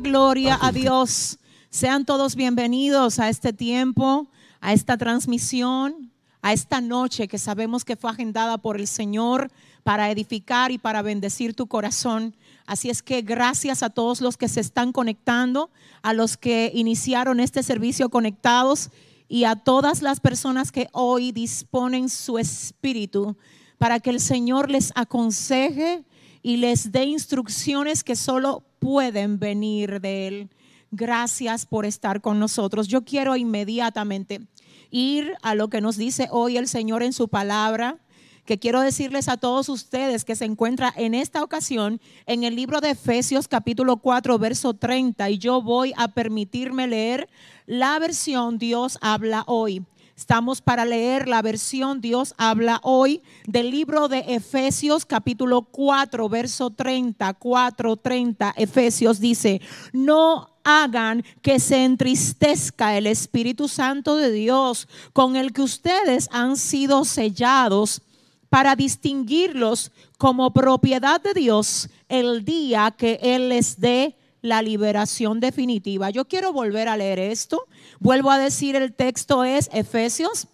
Gloria a Dios. Sean todos bienvenidos a este tiempo, a esta transmisión, a esta noche que sabemos que fue agendada por el Señor para edificar y para bendecir tu corazón. Así es que gracias a todos los que se están conectando, a los que iniciaron este servicio conectados y a todas las personas que hoy disponen su espíritu para que el Señor les aconseje y les dé instrucciones que solo pueden venir de Él. Gracias por estar con nosotros. Yo quiero inmediatamente ir a lo que nos dice hoy el Señor en su palabra, que quiero decirles a todos ustedes que se encuentra en esta ocasión en el libro de Efesios capítulo 4, verso 30, y yo voy a permitirme leer la versión Dios habla hoy. Estamos para leer la versión Dios habla hoy del libro de Efesios capítulo 4, verso 30, 4, 30. Efesios dice, no hagan que se entristezca el Espíritu Santo de Dios con el que ustedes han sido sellados para distinguirlos como propiedad de Dios el día que Él les dé la liberación definitiva. Yo quiero volver a leer esto. Vuelvo a decir, el texto es Efesios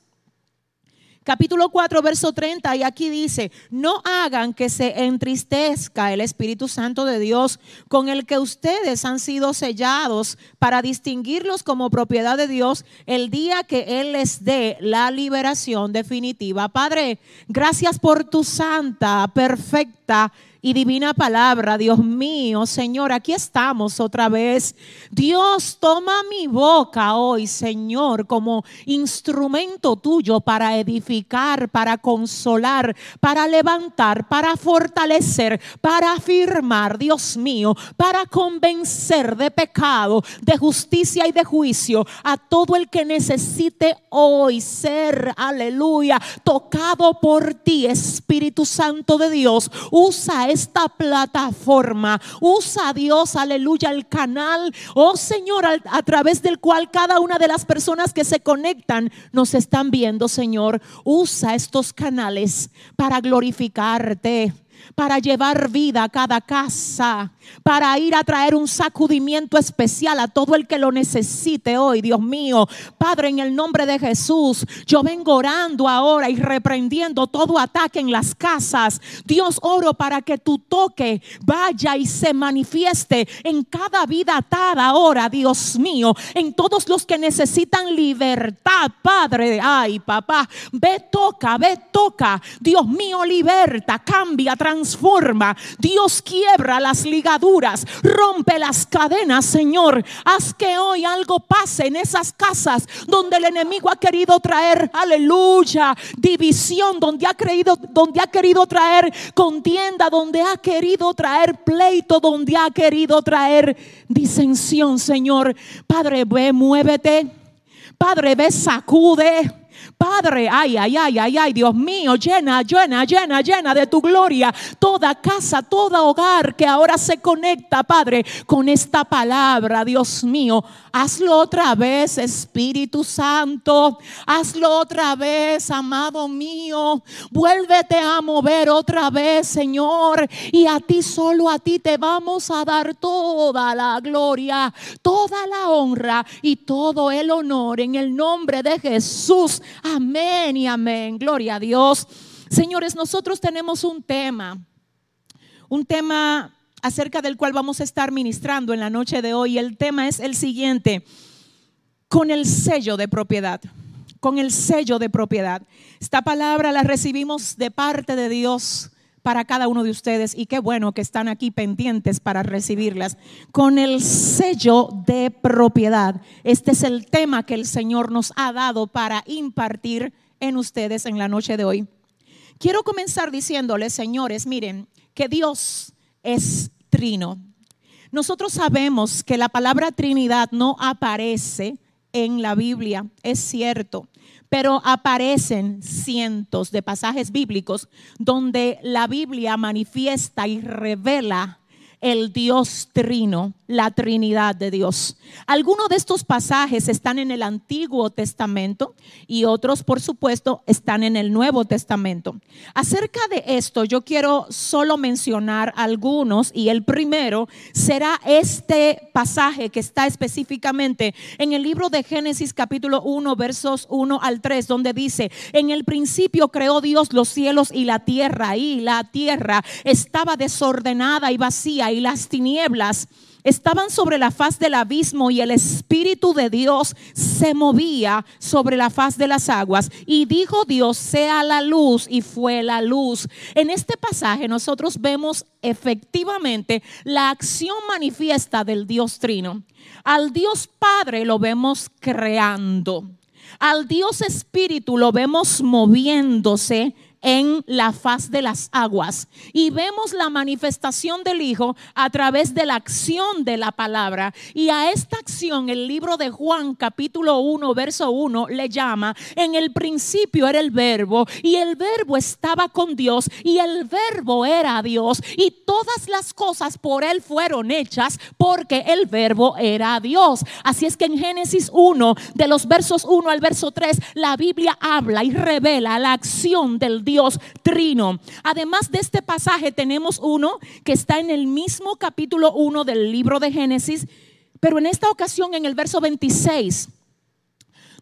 capítulo 4, verso 30, y aquí dice, no hagan que se entristezca el Espíritu Santo de Dios con el que ustedes han sido sellados para distinguirlos como propiedad de Dios el día que Él les dé la liberación definitiva. Padre, gracias por tu santa, perfecta y divina palabra. Dios mío, Señor, aquí estamos otra vez. Dios, toma mi boca hoy, Señor, como instrumento tuyo para edificar, para consolar, para levantar, para fortalecer, para afirmar, Dios mío, para convencer de pecado, de justicia y de juicio a todo el que necesite hoy ser, aleluya, tocado por ti, Espíritu Santo de Dios. Usa esta plataforma. Usa Dios, aleluya, el canal, oh Señor, a, través del cual cada una de las personas que se conectan nos están viendo, Señor. Usa estos canales para glorificarte para llevar vida a cada casa, para ir a traer un sacudimiento especial a todo el que lo necesite hoy, Dios mío. Padre, en el nombre de Jesús, yo vengo orando ahora y reprendiendo todo ataque en las casas. Dios, oro para que tu toque vaya y se manifieste en cada vida atada ahora, Dios mío, en todos los que necesitan libertad, Padre. Ay, papá, ve, toca, ve, toca. Dios mío, liberta, cambia, transforma. Dios quiebra las ligaduras, rompe las cadenas, Señor. Haz que hoy algo pase en esas casas donde el enemigo ha querido traer, aleluya, división, donde ha creído, donde ha querido traer contienda, donde ha querido traer pleito, donde ha querido traer disensión, Señor. Padre, ve, muévete. Padre, ve, sacude. Padre, ay, ay, ay, ay, ay, Dios mío, llena, llena, llena, llena de tu gloria toda casa, todo hogar que ahora se conecta, Padre, con esta palabra, Dios mío. Hazlo otra vez, Espíritu Santo. Hazlo otra vez, amado mío. Vuélvete a mover otra vez, Señor. Y a ti, solo a ti te vamos a dar toda la gloria, toda la honra y todo el honor en el nombre de Jesús. Amén y amén. Gloria a Dios. Señores, nosotros tenemos un tema, un tema acerca del cual vamos a estar ministrando en la noche de hoy. El tema es el siguiente, con el sello de propiedad, con el sello de propiedad. Esta palabra la recibimos de parte de Dios para cada uno de ustedes y qué bueno que están aquí pendientes para recibirlas. Con el sello de propiedad. Este es el tema que el Señor nos ha dado para impartir en ustedes en la noche de hoy. Quiero comenzar diciéndoles, señores, miren, que Dios es trino. Nosotros sabemos que la palabra Trinidad no aparece en la Biblia, es cierto pero aparecen cientos de pasajes bíblicos donde la Biblia manifiesta y revela el Dios trino, la Trinidad de Dios. Algunos de estos pasajes están en el Antiguo Testamento y otros, por supuesto, están en el Nuevo Testamento. Acerca de esto, yo quiero solo mencionar algunos y el primero será este pasaje que está específicamente en el libro de Génesis capítulo 1, versos 1 al 3, donde dice, en el principio creó Dios los cielos y la tierra y la tierra estaba desordenada y vacía y las tinieblas estaban sobre la faz del abismo y el Espíritu de Dios se movía sobre la faz de las aguas. Y dijo Dios, sea la luz y fue la luz. En este pasaje nosotros vemos efectivamente la acción manifiesta del Dios Trino. Al Dios Padre lo vemos creando. Al Dios Espíritu lo vemos moviéndose en la faz de las aguas. Y vemos la manifestación del Hijo a través de la acción de la palabra. Y a esta acción el libro de Juan capítulo 1, verso 1 le llama, en el principio era el verbo y el verbo estaba con Dios y el verbo era Dios y todas las cosas por él fueron hechas porque el verbo era Dios. Así es que en Génesis 1, de los versos 1 al verso 3, la Biblia habla y revela la acción del Dios trino. Además de este pasaje tenemos uno que está en el mismo capítulo 1 del libro de Génesis, pero en esta ocasión en el verso 26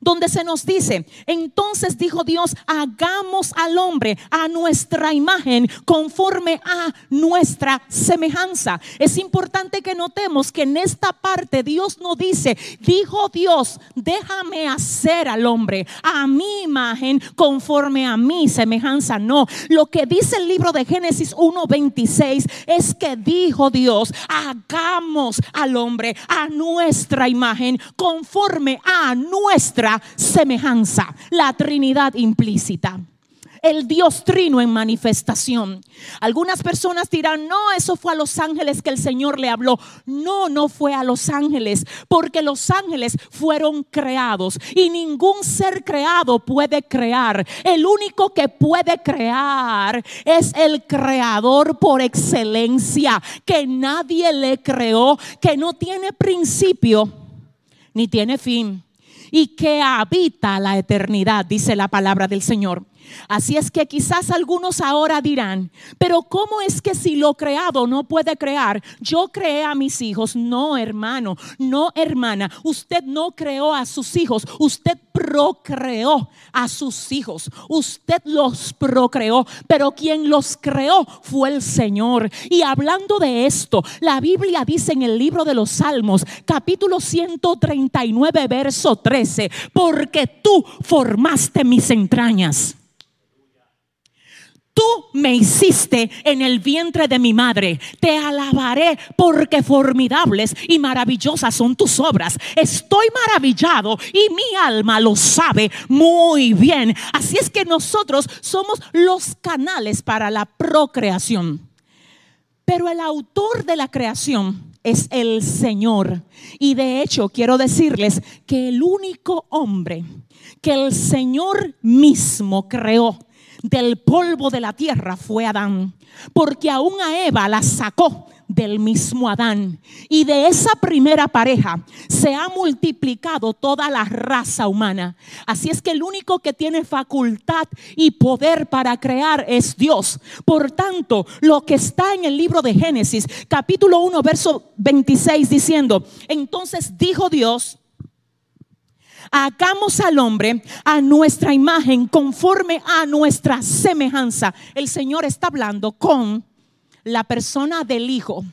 donde se nos dice, entonces dijo Dios, hagamos al hombre a nuestra imagen conforme a nuestra semejanza. Es importante que notemos que en esta parte Dios no dice, dijo Dios, déjame hacer al hombre a mi imagen conforme a mi semejanza. No, lo que dice el libro de Génesis 1.26 es que dijo Dios, hagamos al hombre a nuestra imagen conforme a nuestra semejanza, la Trinidad implícita el Dios trino en manifestación. Algunas personas dirán, no, eso fue a los ángeles que el Señor le habló. No, no fue a los ángeles, porque los ángeles fueron creados y ningún ser creado puede crear. El único que puede crear es el creador por excelencia, que nadie le creó, que no tiene principio ni tiene fin y que habita la eternidad, dice la palabra del Señor. Así es que quizás algunos ahora dirán, pero ¿cómo es que si lo creado no puede crear? Yo creé a mis hijos. No, hermano, no, hermana. Usted no creó a sus hijos. Usted procreó a sus hijos. Usted los procreó, pero quien los creó fue el Señor. Y hablando de esto, la Biblia dice en el libro de los Salmos, capítulo 139, verso 13, porque tú formaste mis entrañas Tú me hiciste en el vientre de mi madre. Te alabaré porque formidables y maravillosas son tus obras. Estoy maravillado y mi alma lo sabe muy bien. Así es que nosotros somos los canales para la procreación. Pero el autor de la creación es el Señor. Y de hecho quiero decirles que el único hombre que el Señor mismo creó del polvo de la tierra fue Adán, porque aún a Eva la sacó del mismo Adán. Y de esa primera pareja se ha multiplicado toda la raza humana. Así es que el único que tiene facultad y poder para crear es Dios. Por tanto, lo que está en el libro de Génesis, capítulo 1, verso 26, diciendo, entonces dijo Dios, hagamos al hombre a nuestra imagen, conforme a nuestra semejanza. El Señor está hablando con la persona del Hijo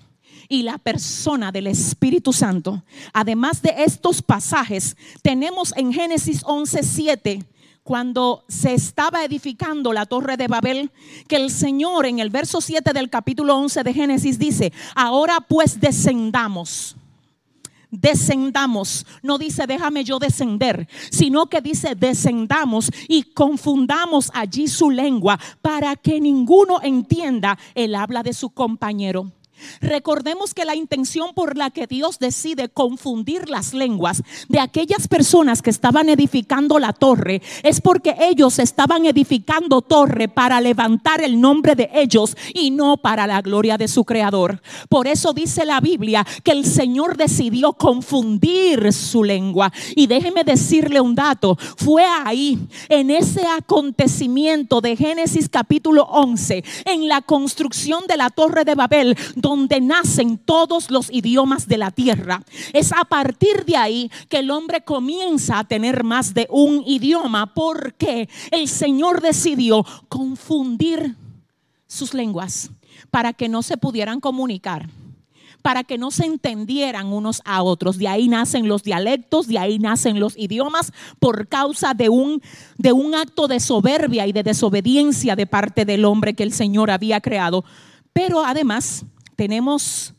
y la persona del Espíritu Santo. Además de estos pasajes, tenemos en Génesis 11:7 cuando se estaba edificando la torre de Babel, que el Señor en el verso 7 del capítulo 11 de Génesis dice, ahora pues descendamos descendamos. No dice déjame yo descender, sino que dice descendamos y confundamos allí su lengua para que ninguno entienda el habla de su compañero. Recordemos que la intención por la que Dios decide confundir las lenguas de aquellas personas que estaban edificando la torre es porque ellos estaban edificando torre para levantar el nombre de ellos y no para la gloria de su creador. Por eso dice la Biblia que el Señor decidió confundir su lengua. Y déjeme decirle un dato, fue ahí, en ese acontecimiento de Génesis capítulo 11, en la construcción de la torre de Babel, donde nacen todos los idiomas de la tierra. Es a partir de ahí que el hombre comienza a tener más de un idioma porque el Señor decidió confundir sus lenguas para que no se pudieran comunicar para que no se entendieran unos a otros. De ahí nacen los dialectos, de ahí nacen los idiomas por causa de un, de un acto de soberbia y de desobediencia de parte del hombre que el Señor había creado. Pero además tenemos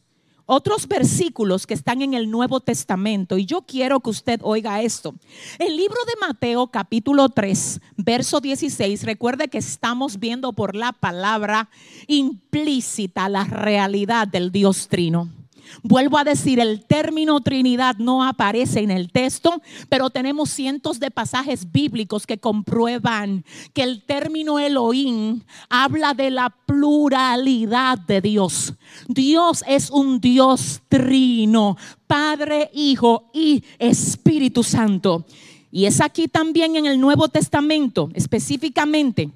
otros versículos que están en el Nuevo Testamento y yo quiero que usted oiga esto. El libro de Mateo capítulo 3, verso 16, recuerde que estamos viendo por la palabra implícita la realidad del Dios Trino. Vuelvo a decir, el término Trinidad no aparece en el texto, pero tenemos cientos de pasajes bíblicos que comprueban que el término Elohim habla de la pluralidad de Dios. Dios es un Dios trino, Padre, Hijo y Espíritu Santo. Y es aquí también en el Nuevo Testamento, específicamente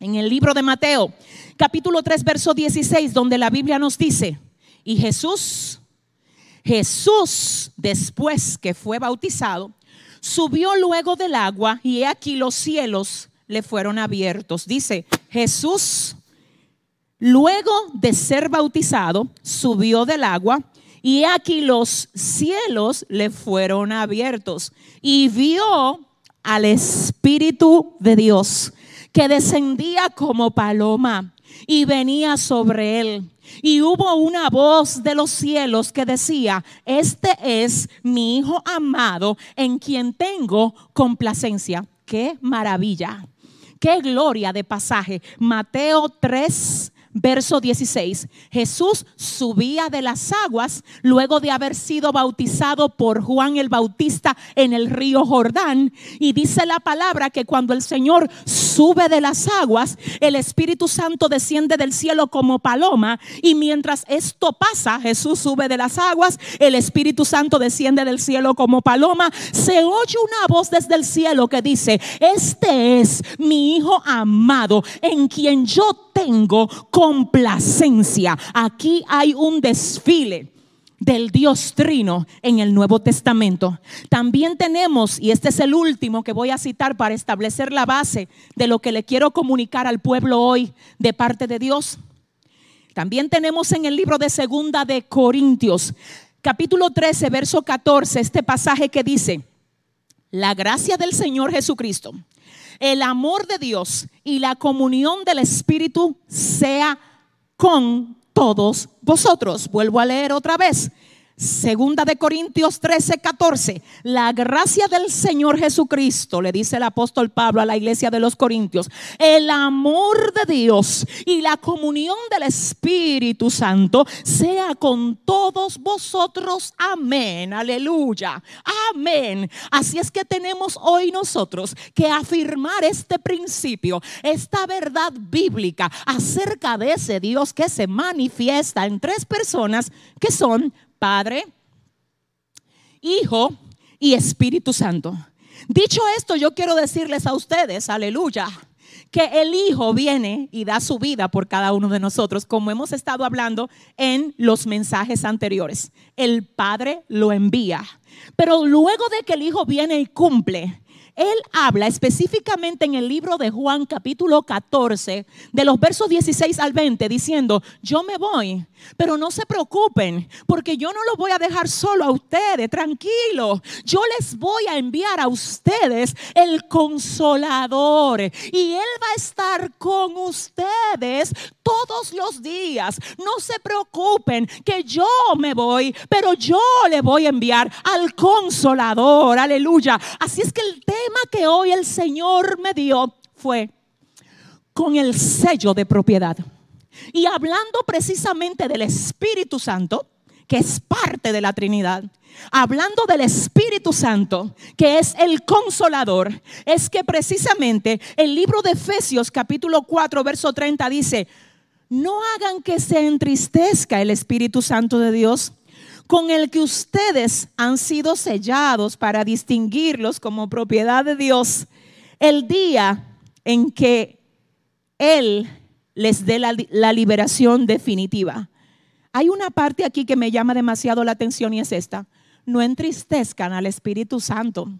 en el libro de Mateo, capítulo 3, verso 16, donde la Biblia nos dice, y Jesús, Jesús, después que fue bautizado, subió luego del agua y he aquí los cielos le fueron abiertos. Dice, Jesús, luego de ser bautizado, subió del agua y aquí los cielos le fueron abiertos y vio al Espíritu de Dios que descendía como paloma y venía sobre él. Y hubo una voz de los cielos que decía, este es mi Hijo amado en quien tengo complacencia. Qué maravilla, qué gloria de pasaje. Mateo 3, verso 16. Jesús subía de las aguas luego de haber sido bautizado por Juan el Bautista en el río Jordán. Y dice la palabra que cuando el Señor sube de las aguas, el Espíritu Santo desciende del cielo como paloma. Y mientras esto pasa, Jesús sube de las aguas, el Espíritu Santo desciende del cielo como paloma. Se oye una voz desde el cielo que dice, este es mi Hijo amado en quien yo tengo complacencia. Aquí hay un desfile del Dios Trino en el Nuevo Testamento. También tenemos, y este es el último que voy a citar para establecer la base de lo que le quiero comunicar al pueblo hoy de parte de Dios. También tenemos en el libro de Segunda de Corintios, capítulo 13, verso 14, este pasaje que dice, la gracia del Señor Jesucristo el amor de Dios y la comunión del Espíritu sea con todos vosotros. Vuelvo a leer otra vez. Segunda de Corintios 13, 14. La gracia del Señor Jesucristo, le dice el apóstol Pablo a la iglesia de los Corintios, el amor de Dios y la comunión del Espíritu Santo sea con todos vosotros. Amén. Aleluya. Amén. Así es que tenemos hoy nosotros que afirmar este principio, esta verdad bíblica acerca de ese Dios que se manifiesta en tres personas que son Padre, Hijo y Espíritu Santo. Dicho esto, yo quiero decirles a ustedes, aleluya, que el Hijo viene y da su vida por cada uno de nosotros, como hemos estado hablando en los mensajes anteriores. El Padre lo envía, pero luego de que el Hijo viene y cumple, él habla específicamente en el libro de Juan capítulo 14, de los versos 16 al 20, diciendo, yo me voy, pero no se preocupen, porque yo no los voy a dejar solo a ustedes, tranquilo. Yo les voy a enviar a ustedes el consolador y Él va a estar con ustedes todos los días. No se preocupen que yo me voy, pero yo le voy a enviar al consolador. Aleluya. Así es que el tema que hoy el Señor me dio fue con el sello de propiedad. Y hablando precisamente del Espíritu Santo, que es parte de la Trinidad, hablando del Espíritu Santo, que es el consolador, es que precisamente el libro de Efesios capítulo 4, verso 30 dice, no hagan que se entristezca el Espíritu Santo de Dios, con el que ustedes han sido sellados para distinguirlos como propiedad de Dios el día en que Él les dé la, liberación definitiva. Hay una parte aquí que me llama demasiado la atención y es esta. No entristezcan al Espíritu Santo.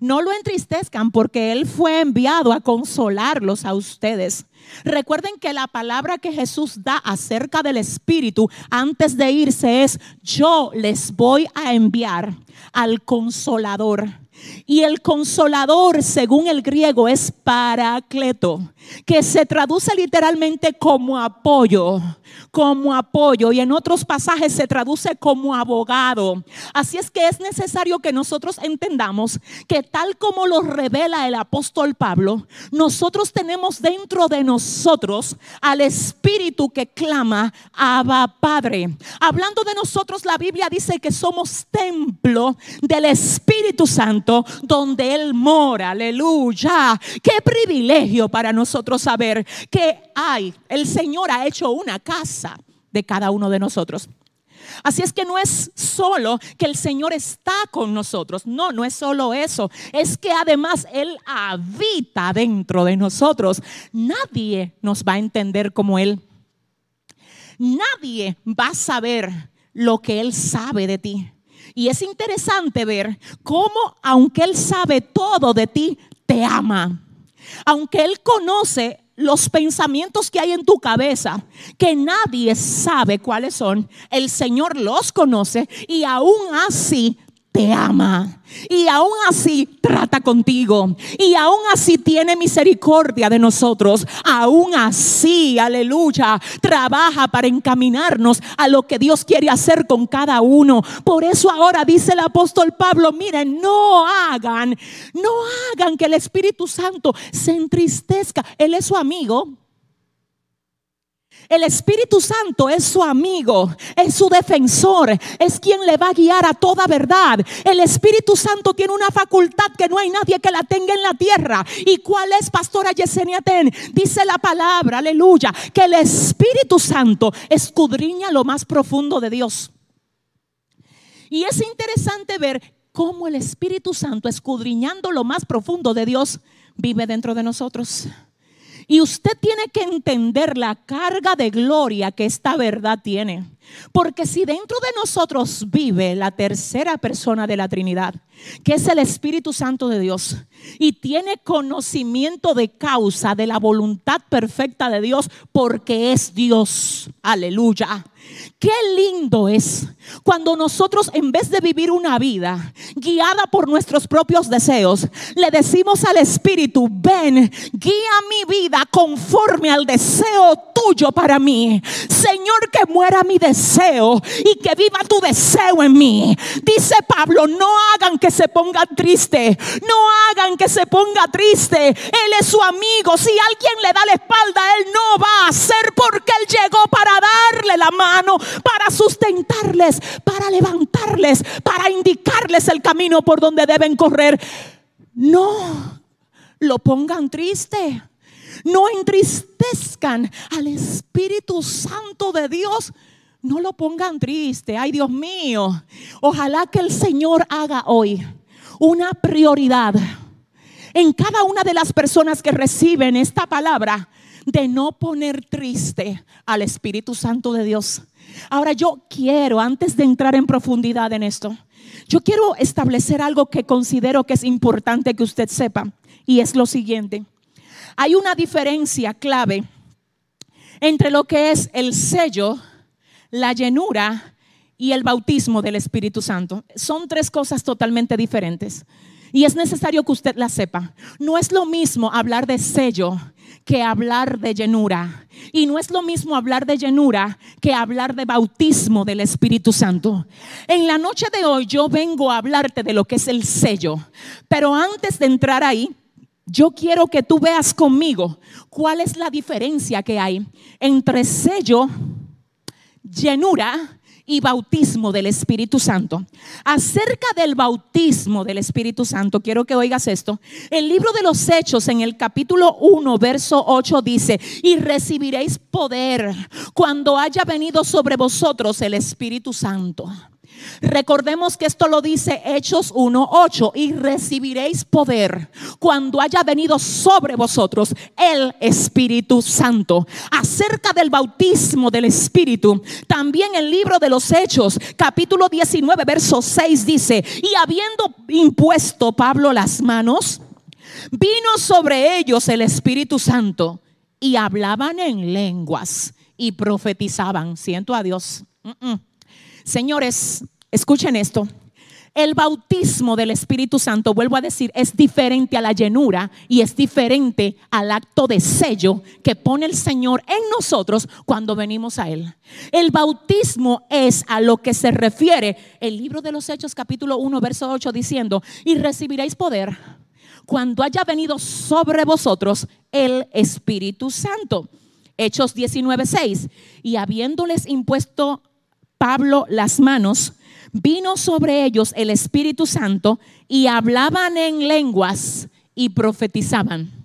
No lo entristezcan porque Él fue enviado a consolarlos a ustedes. Recuerden que la palabra que Jesús da acerca del Espíritu antes de irse es, yo les voy a enviar al consolador. Y el consolador, según el griego, es paracleto, que se traduce literalmente como apoyo como apoyo y en otros pasajes se traduce como abogado. Así es que es necesario que nosotros entendamos que tal como lo revela el apóstol Pablo, nosotros tenemos dentro de nosotros al Espíritu que clama, Abba Padre. Hablando de nosotros, la Biblia dice que somos templo del Espíritu Santo donde Él mora. Aleluya. Qué privilegio para nosotros saber que hay, el Señor ha hecho una casa de cada uno de nosotros. Así es que no es solo que el Señor está con nosotros, no, no es solo eso, es que además Él habita dentro de nosotros. Nadie nos va a entender como Él. Nadie va a saber lo que Él sabe de ti. Y es interesante ver cómo, aunque Él sabe todo de ti, te ama. Aunque Él conoce los pensamientos que hay en tu cabeza, que nadie sabe cuáles son, el Señor los conoce y aún así te ama. Y aún así trata contigo. Y aún así tiene misericordia de nosotros. Aún así, aleluya, trabaja para encaminarnos a lo que Dios quiere hacer con cada uno. Por eso ahora dice el apóstol Pablo, miren, no hagan, no hagan que el Espíritu Santo se entristezca. Él es su amigo. El Espíritu Santo es su amigo, es su defensor, es quien le va a guiar a toda verdad. El Espíritu Santo tiene una facultad que no hay nadie que la tenga en la tierra. ¿Y cuál es, pastora Yesenia Ten? Dice la palabra, aleluya, que el Espíritu Santo escudriña lo más profundo de Dios. Y es interesante ver cómo el Espíritu Santo, escudriñando lo más profundo de Dios, vive dentro de nosotros. Y usted tiene que entender la carga de gloria que esta verdad tiene. Porque si dentro de nosotros vive la tercera persona de la Trinidad, que es el Espíritu Santo de Dios, y tiene conocimiento de causa de la voluntad perfecta de Dios, porque es Dios, aleluya. Qué lindo es cuando nosotros en vez de vivir una vida guiada por nuestros propios deseos, le decimos al Espíritu, ven, guía mi vida conforme al deseo tuyo para mí. Señor, que muera mi deseo y que viva tu deseo en mí. Dice Pablo, no hagan que se ponga triste, no hagan que se ponga triste. Él es su amigo. Si alguien le da la espalda, él no va a hacer porque él llegó para darle la mano para sustentarles, para levantarles, para indicarles el camino por donde deben correr. No lo pongan triste. No entristezcan al Espíritu Santo de Dios. No lo pongan triste. Ay, Dios mío. Ojalá que el Señor haga hoy una prioridad en cada una de las personas que reciben esta palabra de no poner triste al Espíritu Santo de Dios. Ahora yo quiero, antes de entrar en profundidad en esto, yo quiero establecer algo que considero que es importante que usted sepa y es lo siguiente. Hay una diferencia clave entre lo que es el sello, la llenura y el bautismo del Espíritu Santo. Son tres cosas totalmente diferentes. Y es necesario que usted la sepa. No es lo mismo hablar de sello que hablar de llenura. Y no es lo mismo hablar de llenura que hablar de bautismo del Espíritu Santo. En la noche de hoy yo vengo a hablarte de lo que es el sello. Pero antes de entrar ahí, yo quiero que tú veas conmigo cuál es la diferencia que hay entre sello, llenura y bautismo del Espíritu Santo. Acerca del bautismo del Espíritu Santo, quiero que oigas esto. El libro de los Hechos en el capítulo 1, verso 8 dice, y recibiréis poder cuando haya venido sobre vosotros el Espíritu Santo. Recordemos que esto lo dice Hechos 1:8 y recibiréis poder cuando haya venido sobre vosotros el Espíritu Santo. Acerca del bautismo del Espíritu, también el libro de los Hechos, capítulo 19, verso 6 dice, y habiendo impuesto Pablo las manos, vino sobre ellos el Espíritu Santo y hablaban en lenguas y profetizaban. Siento a Dios. Señores, escuchen esto. El bautismo del Espíritu Santo, vuelvo a decir, es diferente a la llenura y es diferente al acto de sello que pone el Señor en nosotros cuando venimos a Él. El bautismo es a lo que se refiere el libro de los Hechos capítulo 1 verso 8 diciendo, y recibiréis poder cuando haya venido sobre vosotros el Espíritu Santo. Hechos 19, 6. Y habiéndoles impuesto Pablo las manos, vino sobre ellos el Espíritu Santo y hablaban en lenguas y profetizaban.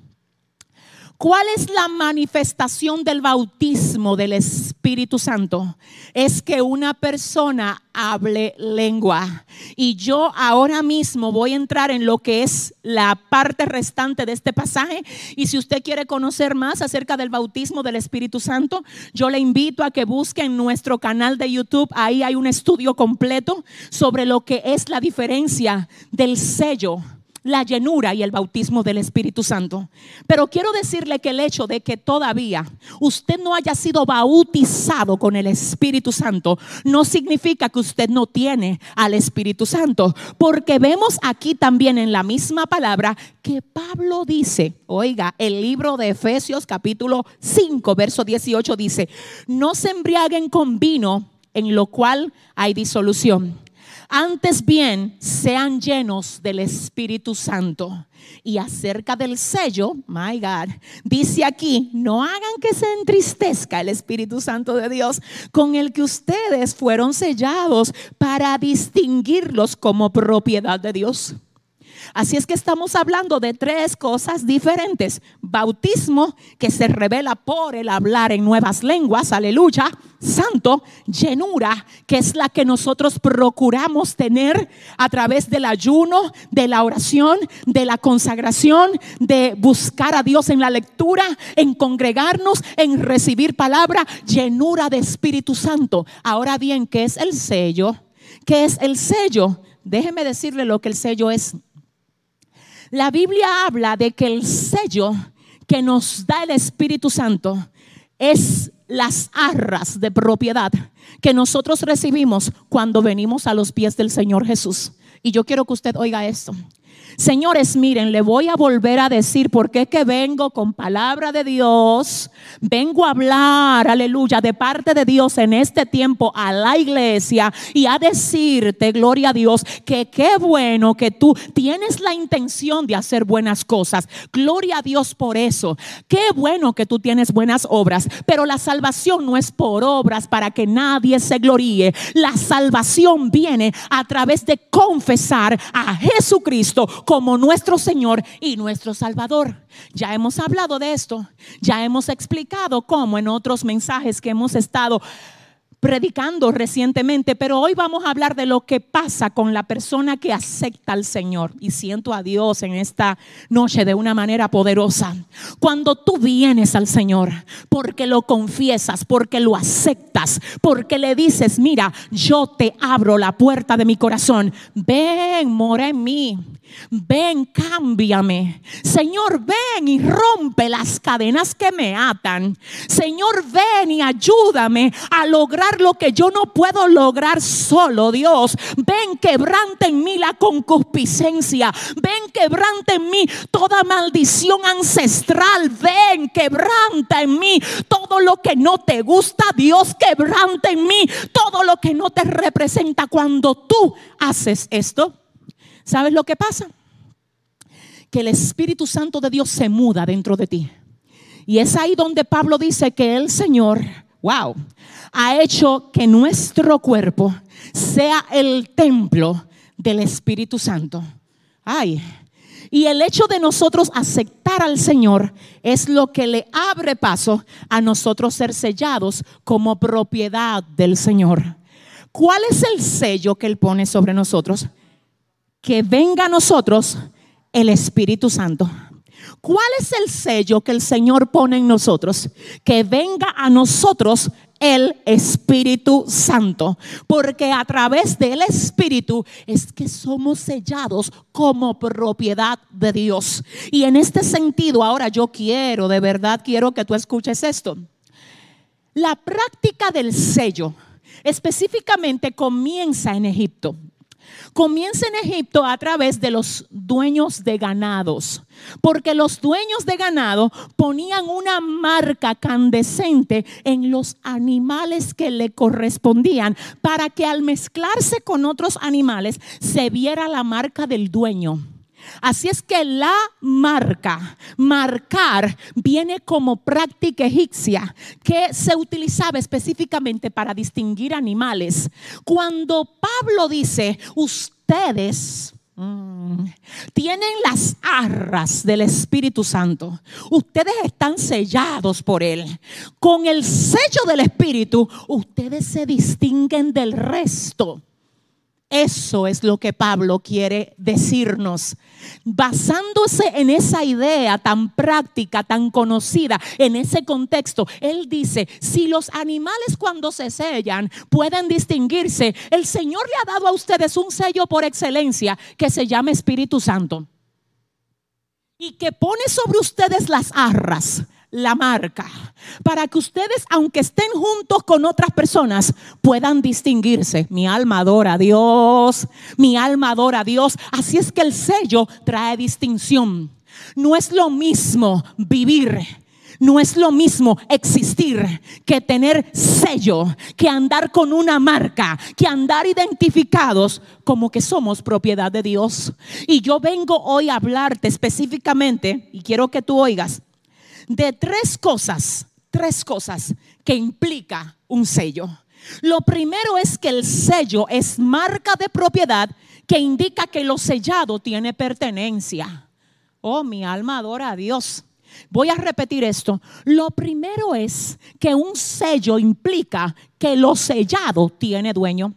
¿Cuál es la manifestación del bautismo del Espíritu Santo? Es que una persona hable lengua. Y yo ahora mismo voy a entrar en lo que es la parte restante de este pasaje. Y si usted quiere conocer más acerca del bautismo del Espíritu Santo, yo le invito a que busque en nuestro canal de YouTube. Ahí hay un estudio completo sobre lo que es la diferencia del sello la llenura y el bautismo del Espíritu Santo. Pero quiero decirle que el hecho de que todavía usted no haya sido bautizado con el Espíritu Santo no significa que usted no tiene al Espíritu Santo, porque vemos aquí también en la misma palabra que Pablo dice, oiga, el libro de Efesios capítulo 5, verso 18 dice, no se embriaguen con vino en lo cual hay disolución antes bien, sean llenos del Espíritu Santo. Y acerca del sello, my God, dice aquí, no hagan que se entristezca el Espíritu Santo de Dios con el que ustedes fueron sellados para distinguirlos como propiedad de Dios. Así es que estamos hablando de tres cosas diferentes. Bautismo, que se revela por el hablar en nuevas lenguas, aleluya. Santo, llenura, que es la que nosotros procuramos tener a través del ayuno, de la oración, de la consagración, de buscar a Dios en la lectura, en congregarnos, en recibir palabra, llenura de Espíritu Santo. Ahora bien, ¿qué es el sello? ¿Qué es el sello? Déjeme decirle lo que el sello es. La Biblia habla de que el sello que nos da el Espíritu Santo es las arras de propiedad que nosotros recibimos cuando venimos a los pies del Señor Jesús. Y yo quiero que usted oiga esto. Señores, miren, le voy a volver a decir por qué que vengo con palabra de Dios. Vengo a hablar, aleluya, de parte de Dios en este tiempo a la iglesia y a decirte, gloria a Dios, que qué bueno que tú tienes la intención de hacer buenas cosas. Gloria a Dios por eso. Qué bueno que tú tienes buenas obras, pero la salvación no es por obras para que nadie se gloríe. La salvación viene a través de confesar a Jesucristo como nuestro Señor y nuestro Salvador. Ya hemos hablado de esto, ya hemos explicado cómo en otros mensajes que hemos estado predicando recientemente, pero hoy vamos a hablar de lo que pasa con la persona que acepta al Señor. Y siento a Dios en esta noche de una manera poderosa. Cuando tú vienes al Señor, porque lo confiesas, porque lo aceptas, porque le dices, mira, yo te abro la puerta de mi corazón, ven, mora en mí. Ven, cámbiame. Señor, ven y rompe las cadenas que me atan. Señor, ven y ayúdame a lograr lo que yo no puedo lograr solo, Dios. Ven, quebrante en mí la concupiscencia. Ven, quebrante en mí toda maldición ancestral. Ven, quebranta en mí todo lo que no te gusta, Dios. Quebrante en mí todo lo que no te representa cuando tú haces esto. ¿Sabes lo que pasa? que el Espíritu Santo de Dios se muda dentro de ti. Y es ahí donde Pablo dice que el Señor, wow, ha hecho que nuestro cuerpo sea el templo del Espíritu Santo. Ay, y el hecho de nosotros aceptar al Señor es lo que le abre paso a nosotros ser sellados como propiedad del Señor. ¿Cuál es el sello que Él pone sobre nosotros? Que venga a nosotros el Espíritu Santo. ¿Cuál es el sello que el Señor pone en nosotros? Que venga a nosotros el Espíritu Santo, porque a través del Espíritu es que somos sellados como propiedad de Dios. Y en este sentido, ahora yo quiero, de verdad quiero que tú escuches esto. La práctica del sello específicamente comienza en Egipto. Comienza en Egipto a través de los dueños de ganados, porque los dueños de ganado ponían una marca candescente en los animales que le correspondían para que al mezclarse con otros animales se viera la marca del dueño. Así es que la marca, marcar, viene como práctica egipcia que se utilizaba específicamente para distinguir animales. Cuando Pablo dice, ustedes mm, tienen las arras del Espíritu Santo. Ustedes están sellados por Él. Con el sello del Espíritu, ustedes se distinguen del resto. Eso es lo que Pablo quiere decirnos. Basándose en esa idea tan práctica, tan conocida, en ese contexto, él dice, si los animales cuando se sellan pueden distinguirse, el Señor le ha dado a ustedes un sello por excelencia que se llama Espíritu Santo. Y que pone sobre ustedes las arras la marca, para que ustedes, aunque estén juntos con otras personas, puedan distinguirse. Mi alma adora a Dios, mi alma adora a Dios. Así es que el sello trae distinción. No es lo mismo vivir. No es lo mismo existir que tener sello, que andar con una marca, que andar identificados como que somos propiedad de Dios. Y yo vengo hoy a hablarte específicamente, y quiero que tú oigas, de tres cosas, tres cosas que implica un sello. Lo primero es que el sello es marca de propiedad que indica que lo sellado tiene pertenencia. Oh, mi alma adora a Dios. Voy a repetir esto. Lo primero es que un sello implica que lo sellado tiene dueño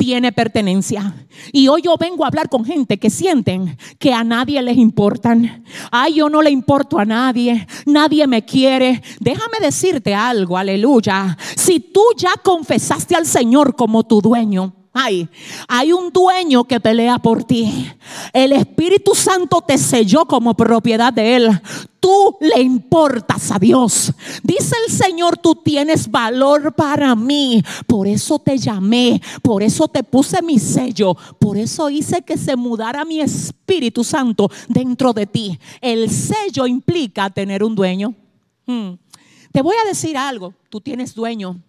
tiene pertenencia. Y hoy yo vengo a hablar con gente que sienten que a nadie les importan. Ay, yo no le importo a nadie, nadie me quiere. Déjame decirte algo, aleluya. Si tú ya confesaste al Señor como tu dueño, hay, hay un dueño que pelea por ti. El Espíritu Santo te selló como propiedad de Él. Tú le importas a Dios. Dice el Señor, tú tienes valor para mí. Por eso te llamé. Por eso te puse mi sello. Por eso hice que se mudara mi Espíritu Santo dentro de ti. El sello implica tener un dueño. Hmm. Te voy a decir algo. Tú tienes dueño.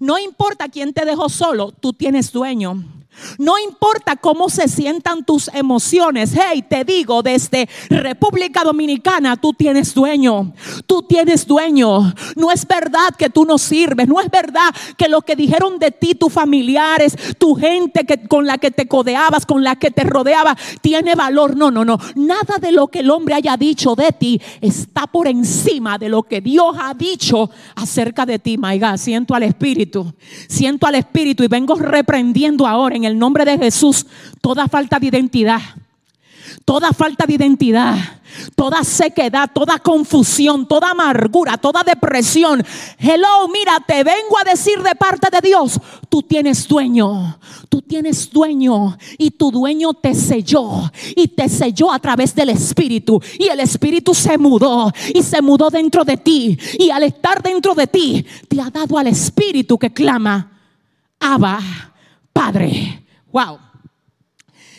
No importa quién te dejó solo, tú tienes dueño. No importa cómo se sientan tus emociones. Hey, te digo, desde República Dominicana tú tienes dueño. Tú tienes dueño. No es verdad que tú no sirves. No es verdad que lo que dijeron de ti tus familiares, tu gente que, con la que te codeabas, con la que te rodeaba, tiene valor. No, no, no. Nada de lo que el hombre haya dicho de ti está por encima de lo que Dios ha dicho acerca de ti. My God, siento al Espíritu. Siento al Espíritu y vengo reprendiendo ahora en el nombre de Jesús toda falta de identidad. Toda falta de identidad, toda sequedad, toda confusión, toda amargura, toda depresión. Hello, mira, te vengo a decir de parte de Dios, tú tienes dueño, tú tienes dueño y tu dueño te selló y te selló a través del Espíritu y el Espíritu se mudó y se mudó dentro de ti y al estar dentro de ti te ha dado al Espíritu que clama, Abba, Padre. Wow.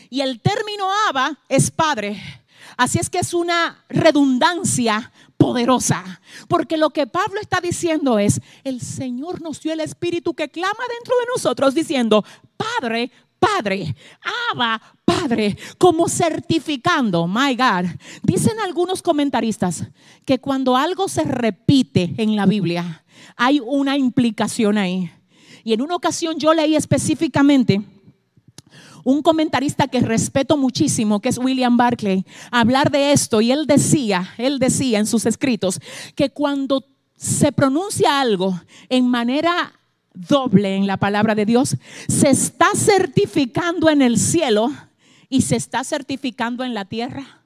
Y el término Abba es padre. Así es que es una redundancia poderosa. Porque lo que Pablo está diciendo es, el Señor nos dio el Espíritu que clama dentro de nosotros diciendo, Padre, Padre, Abba, Padre, como certificando, my God. Dicen algunos comentaristas que cuando algo se repite en la Biblia, hay una implicación ahí. Y en una ocasión yo leí específicamente un comentarista que respeto muchísimo, que es William Barclay, hablar de esto y él decía, él decía en sus escritos que cuando se pronuncia algo en manera doble en la palabra de Dios, se está certificando en el cielo y se está certificando en la tierra.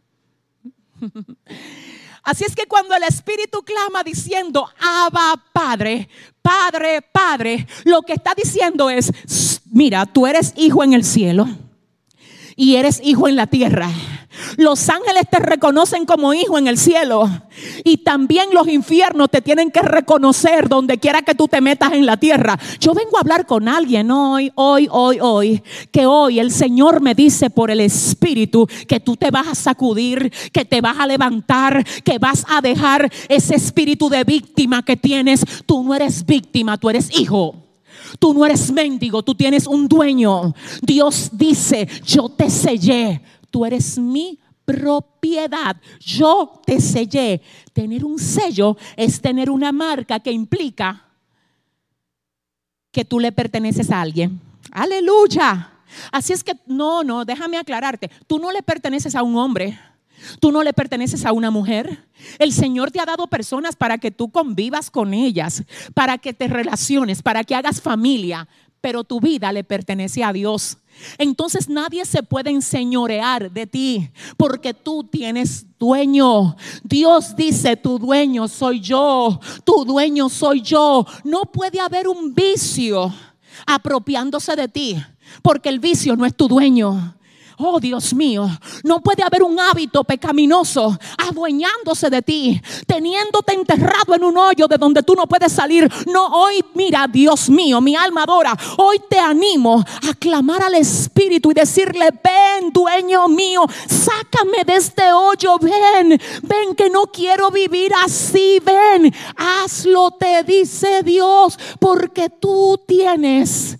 Así es que cuando el Espíritu clama diciendo, Abba Padre, Padre, Padre, lo que está diciendo es, mira, tú eres hijo en el cielo y eres hijo en la tierra. Los ángeles te reconocen como hijo en el cielo. Y también los infiernos te tienen que reconocer donde quiera que tú te metas en la tierra. Yo vengo a hablar con alguien hoy, hoy, hoy, hoy. Que hoy el Señor me dice por el Espíritu que tú te vas a sacudir, que te vas a levantar, que vas a dejar ese espíritu de víctima que tienes. Tú no eres víctima, tú eres hijo. Tú no eres mendigo, tú tienes un dueño. Dios dice, yo te sellé tú eres mi propiedad. Yo te sellé. Tener un sello es tener una marca que implica que tú le perteneces a alguien. Aleluya. Así es que, no, no, déjame aclararte. Tú no le perteneces a un hombre. Tú no le perteneces a una mujer. El Señor te ha dado personas para que tú convivas con ellas, para que te relaciones, para que hagas familia, pero tu vida le pertenece a Dios. Entonces nadie se puede enseñorear de ti porque tú tienes dueño. Dios dice, tu dueño soy yo, tu dueño soy yo. No puede haber un vicio apropiándose de ti porque el vicio no es tu dueño. Oh Dios mío, no puede haber un hábito pecaminoso adueñándose de ti, teniéndote enterrado en un hoyo de donde tú no puedes salir. No, hoy mira, Dios mío, mi alma adora. Hoy te animo a clamar al Espíritu y decirle, ven, dueño mío, sácame de este hoyo, ven, ven que no quiero vivir así, ven, hazlo, te dice Dios, porque tú tienes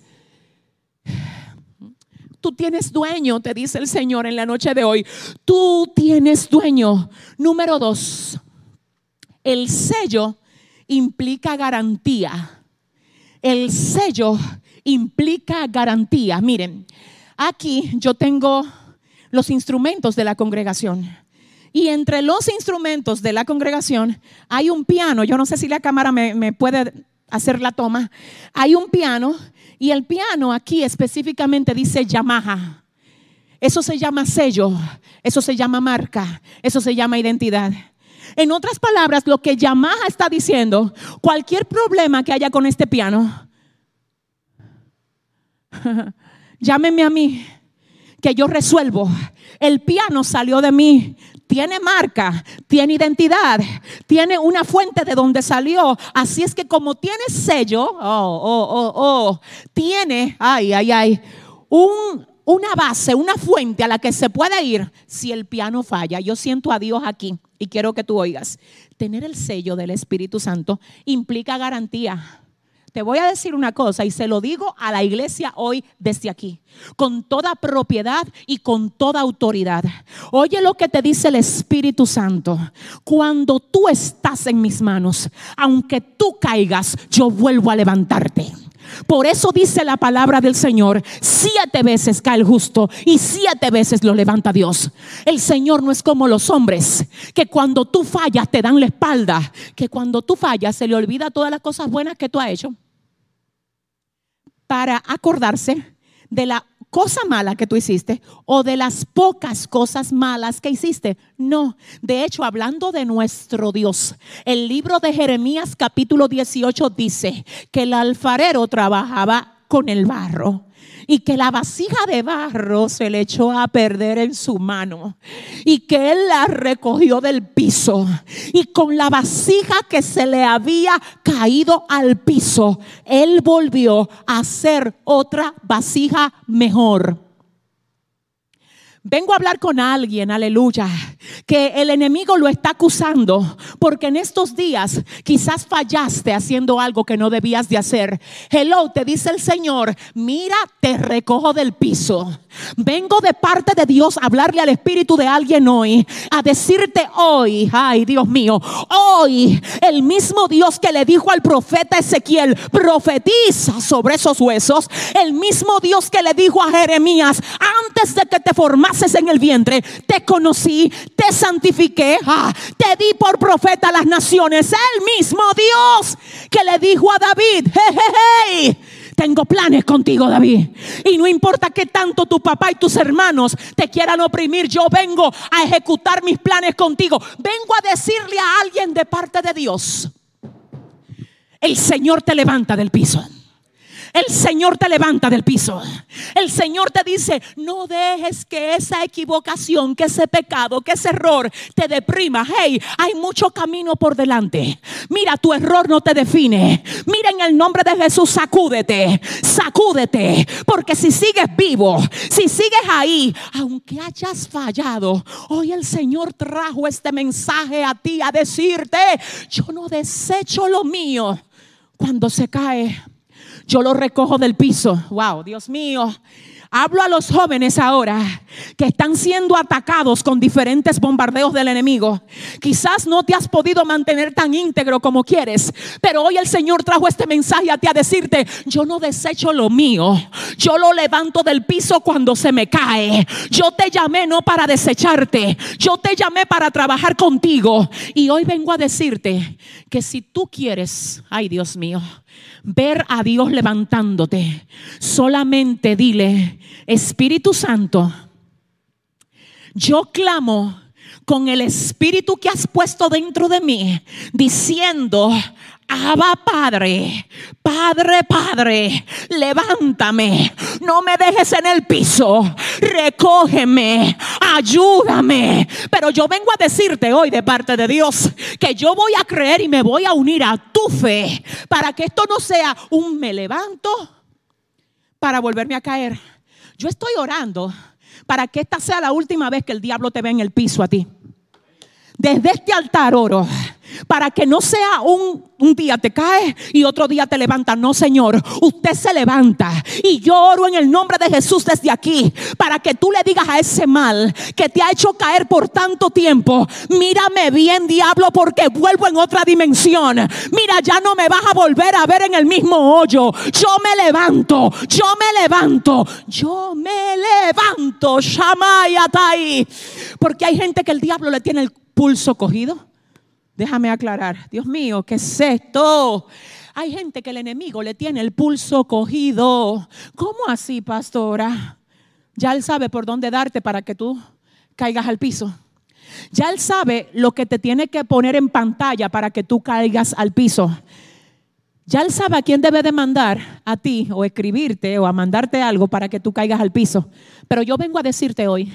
Tú tienes dueño, te dice el Señor en la noche de hoy. Tú tienes dueño. Número dos, el sello implica garantía. El sello implica garantía. Miren, aquí yo tengo los instrumentos de la congregación. Y entre los instrumentos de la congregación hay un piano. Yo no sé si la cámara me, me puede hacer la toma. Hay un piano y el piano aquí específicamente dice Yamaha. Eso se llama sello, eso se llama marca, eso se llama identidad. En otras palabras, lo que Yamaha está diciendo, cualquier problema que haya con este piano, llámeme a mí, que yo resuelvo. El piano salió de mí, tiene marca, tiene identidad, tiene una fuente de donde salió. Así es que como tiene sello, oh, oh, oh, oh, tiene, ay, ay, ay, un, una base, una fuente a la que se puede ir si el piano falla. Yo siento a Dios aquí y quiero que tú oigas. Tener el sello del Espíritu Santo implica garantía. Te voy a decir una cosa y se lo digo a la iglesia hoy desde aquí, con toda propiedad y con toda autoridad. Oye lo que te dice el Espíritu Santo. Cuando tú estás en mis manos, aunque tú caigas, yo vuelvo a levantarte. Por eso dice la palabra del Señor, siete veces cae el justo y siete veces lo levanta Dios. El Señor no es como los hombres, que cuando tú fallas te dan la espalda, que cuando tú fallas se le olvida todas las cosas buenas que tú has hecho para acordarse de la cosa mala que tú hiciste o de las pocas cosas malas que hiciste. No, de hecho, hablando de nuestro Dios, el libro de Jeremías capítulo 18 dice que el alfarero trabajaba con el barro y que la vasija de barro se le echó a perder en su mano y que él la recogió del piso y con la vasija que se le había caído al piso, él volvió a hacer otra vasija mejor. Vengo a hablar con alguien, aleluya, que el enemigo lo está acusando porque en estos días quizás fallaste haciendo algo que no debías de hacer. Hello, te dice el Señor, mira, te recojo del piso. Vengo de parte de Dios a hablarle al espíritu de alguien hoy, a decirte hoy, ay Dios mío, hoy el mismo Dios que le dijo al profeta Ezequiel, profetiza sobre esos huesos, el mismo Dios que le dijo a Jeremías, antes de que te en el vientre, te conocí, te santifiqué, ah, te di por profeta a las naciones, el mismo Dios que le dijo a David, hey, tengo planes contigo, David. Y no importa que tanto tu papá y tus hermanos te quieran oprimir, yo vengo a ejecutar mis planes contigo. Vengo a decirle a alguien de parte de Dios, el Señor te levanta del piso. El Señor te levanta del piso. El Señor te dice, no dejes que esa equivocación, que ese pecado, que ese error te deprima. Hey, hay mucho camino por delante. Mira, tu error no te define. Mira en el nombre de Jesús, sacúdete, sacúdete. Porque si sigues vivo, si sigues ahí, aunque hayas fallado, hoy el Señor trajo este mensaje a ti a decirte, yo no desecho lo mío cuando se cae yo lo recojo del piso. Wow, Dios mío. Hablo a los jóvenes ahora que están siendo atacados con diferentes bombardeos del enemigo. Quizás no te has podido mantener tan íntegro como quieres, pero hoy el Señor trajo este mensaje a ti a decirte, yo no desecho lo mío, yo lo levanto del piso cuando se me cae. Yo te llamé no para desecharte, yo te llamé para trabajar contigo. Y hoy vengo a decirte que si tú quieres, ay Dios mío, ver a Dios levantándote, solamente dile, Espíritu Santo, yo clamo con el espíritu que has puesto dentro de mí, diciendo, Abba Padre, Padre, Padre, levántame, no me dejes en el piso, recógeme, ayúdame. Pero yo vengo a decirte hoy de parte de Dios que yo voy a creer y me voy a unir a tu fe para que esto no sea un me levanto para volverme a caer. Yo estoy orando para que esta sea la última vez que el diablo te ve en el piso a ti. Desde este altar oro para que no sea un, día te cae y otro día te levanta. No, Señor, usted se levanta. Y yo oro en el nombre de Jesús desde aquí para que tú le digas a ese mal que te ha hecho caer por tanto tiempo. Mírame bien, diablo, porque vuelvo en otra dimensión. Mira, ya no me vas a volver a ver en el mismo hoyo. Yo me levanto, yo me levanto, yo me levanto. Shamayatai. Porque hay gente que el diablo le tiene el pulso cogido. Déjame aclarar. Dios mío, ¿qué es esto? Hay gente que el enemigo le tiene el pulso cogido. ¿Cómo así, pastora? Ya él sabe por dónde darte para que tú caigas al piso. Ya él sabe lo que te tiene que poner en pantalla para que tú caigas al piso. Ya él sabe a quién debe de mandar a ti o escribirte o a mandarte algo para que tú caigas al piso. Pero yo vengo a decirte hoy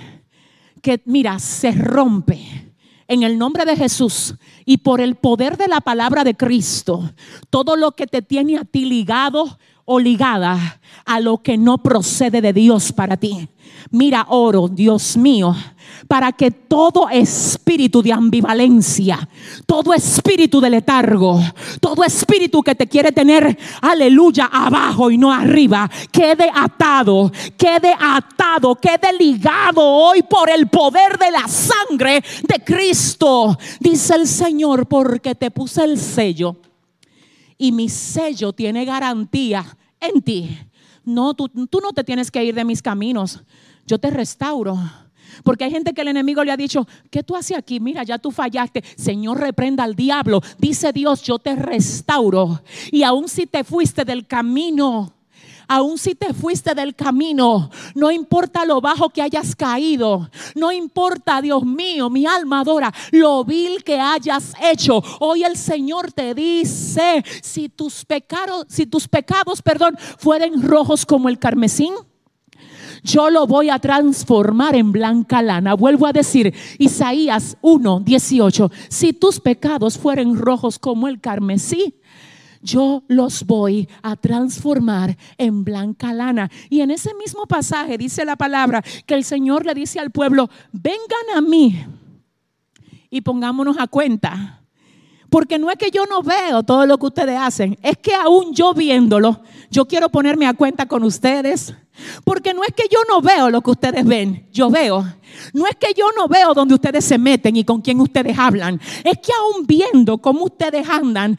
que, mira, se rompe en el nombre de Jesús y por el poder de la palabra de Cristo, todo lo que te tiene a ti ligado o ligada a lo que no procede de Dios para ti. Mira, oro, Dios mío, para que todo espíritu de ambivalencia, todo espíritu de letargo, todo espíritu que te quiere tener, aleluya, abajo y no arriba, quede atado, quede atado, quede ligado hoy por el poder de la sangre de Cristo. Dice el Señor, porque te puse el sello y mi sello tiene garantía en ti. No, tú, no te tienes que ir de mis caminos. Yo te restauro. Porque hay gente que el enemigo le ha dicho, ¿qué tú haces aquí? Mira, ya tú fallaste. Señor, reprenda al diablo. Dice Dios, yo te restauro. Y aun si te fuiste del camino, aun si te fuiste del camino, no importa lo bajo que hayas caído, no importa, Dios mío, mi alma adora lo vil que hayas hecho. Hoy el Señor te dice, si tus pecados, si tus pecados, perdón, fueren rojos como el carmesín, yo lo voy a transformar en blanca lana. Vuelvo a decir, Isaías 1, 18, si tus pecados fueren rojos como el carmesí, yo los voy a transformar en blanca lana. Y en ese mismo pasaje dice la palabra que el Señor le dice al pueblo, vengan a mí y pongámonos a cuenta. Porque no es que yo no veo todo lo que ustedes hacen, es que aún yo viéndolo, yo quiero ponerme a cuenta con ustedes. Porque no es que yo no veo lo que ustedes ven, yo veo. No es que yo no veo donde ustedes se meten y con quién ustedes hablan. Es que aún viendo cómo ustedes andan,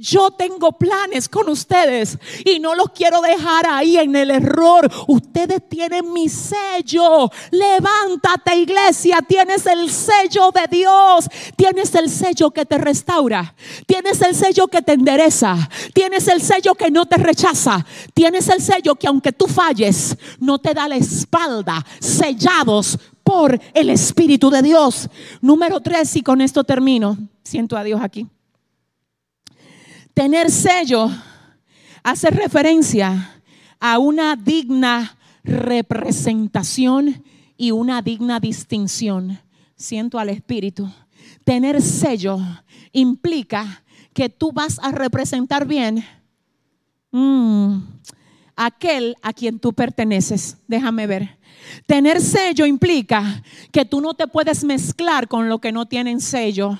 yo tengo planes con ustedes y no los quiero dejar ahí en el error. Ustedes tienen mi sello. Levántate iglesia, tienes el sello de Dios. Tienes el sello que te restaura. Tienes el sello que te endereza. Tienes el sello que no te rechaza. Tienes el sello que aunque tú falles, no te da la espalda. Sellados por el Espíritu de Dios. Número tres, y con esto termino. Siento a Dios aquí. Tener sello hace referencia a una digna representación y una digna distinción. Siento al Espíritu. Tener sello implica que tú vas a representar bien mm, aquel a quien tú perteneces. Déjame ver. Tener sello implica que tú no te puedes mezclar con lo que no tienen sello.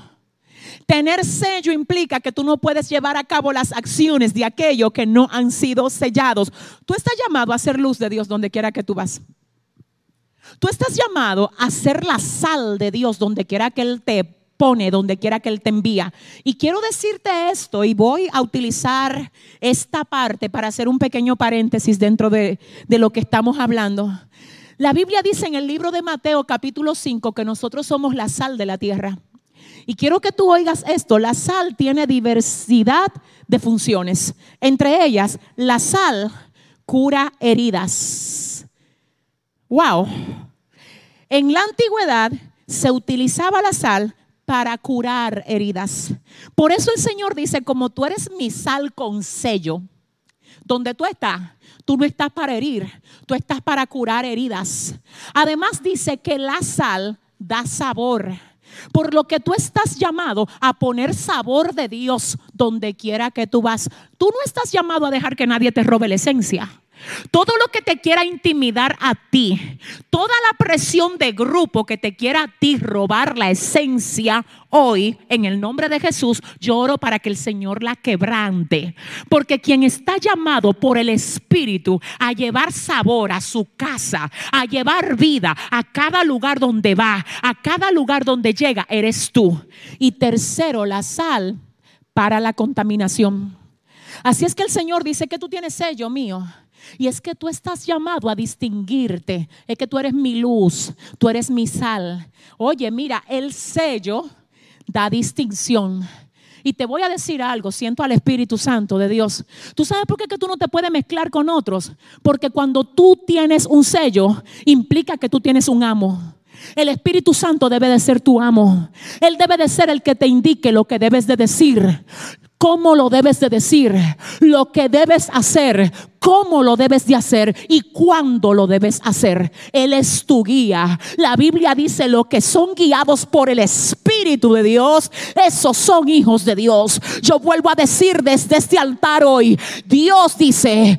Tener sello implica que tú no puedes llevar a cabo las acciones de aquello que no han sido sellados. Tú estás llamado a ser luz de Dios donde quiera que tú vas. Tú estás llamado a ser la sal de Dios donde quiera que Él te pone, donde quiera que Él te envía. Y quiero decirte esto y voy a utilizar esta parte para hacer un pequeño paréntesis dentro de, de lo que estamos hablando. La Biblia dice en el libro de Mateo capítulo 5 que nosotros somos la sal de la tierra. Y quiero que tú oigas esto, la sal tiene diversidad de funciones. Entre ellas, la sal cura heridas. Wow. En la antigüedad se utilizaba la sal para curar heridas. Por eso el Señor dice, como tú eres mi sal con sello, donde tú estás, tú no estás para herir, tú estás para curar heridas. Además dice que la sal da sabor. Por lo que tú estás llamado a poner sabor de Dios donde quiera que tú vas. Tú no estás llamado a dejar que nadie te robe la esencia. Todo lo que te quiera intimidar a ti, toda la presión de grupo que te quiera a ti robar la esencia, hoy, en el nombre de Jesús, lloro para que el Señor la quebrante. Porque quien está llamado por el Espíritu a llevar sabor a su casa, a llevar vida a cada lugar donde va, a cada lugar donde llega, eres tú. Y tercero, la sal para la contaminación. Así es que el Señor dice que tú tienes sello mío y es que tú estás llamado a distinguirte. Es que tú eres mi luz, tú eres mi sal. Oye, mira, el sello da distinción. Y te voy a decir algo, siento al Espíritu Santo de Dios. ¿Tú sabes por qué que tú no te puedes mezclar con otros? Porque cuando tú tienes un sello, implica que tú tienes un amo. El Espíritu Santo debe de ser tu amo. Él debe de ser el que te indique lo que debes de decir cómo lo debes de decir, lo que debes hacer, cómo lo debes de hacer y cuándo lo debes hacer. Él es tu guía. La Biblia dice lo que son guiados por el Espíritu de Dios, esos son hijos de Dios. Yo vuelvo a decir desde este altar hoy, Dios dice,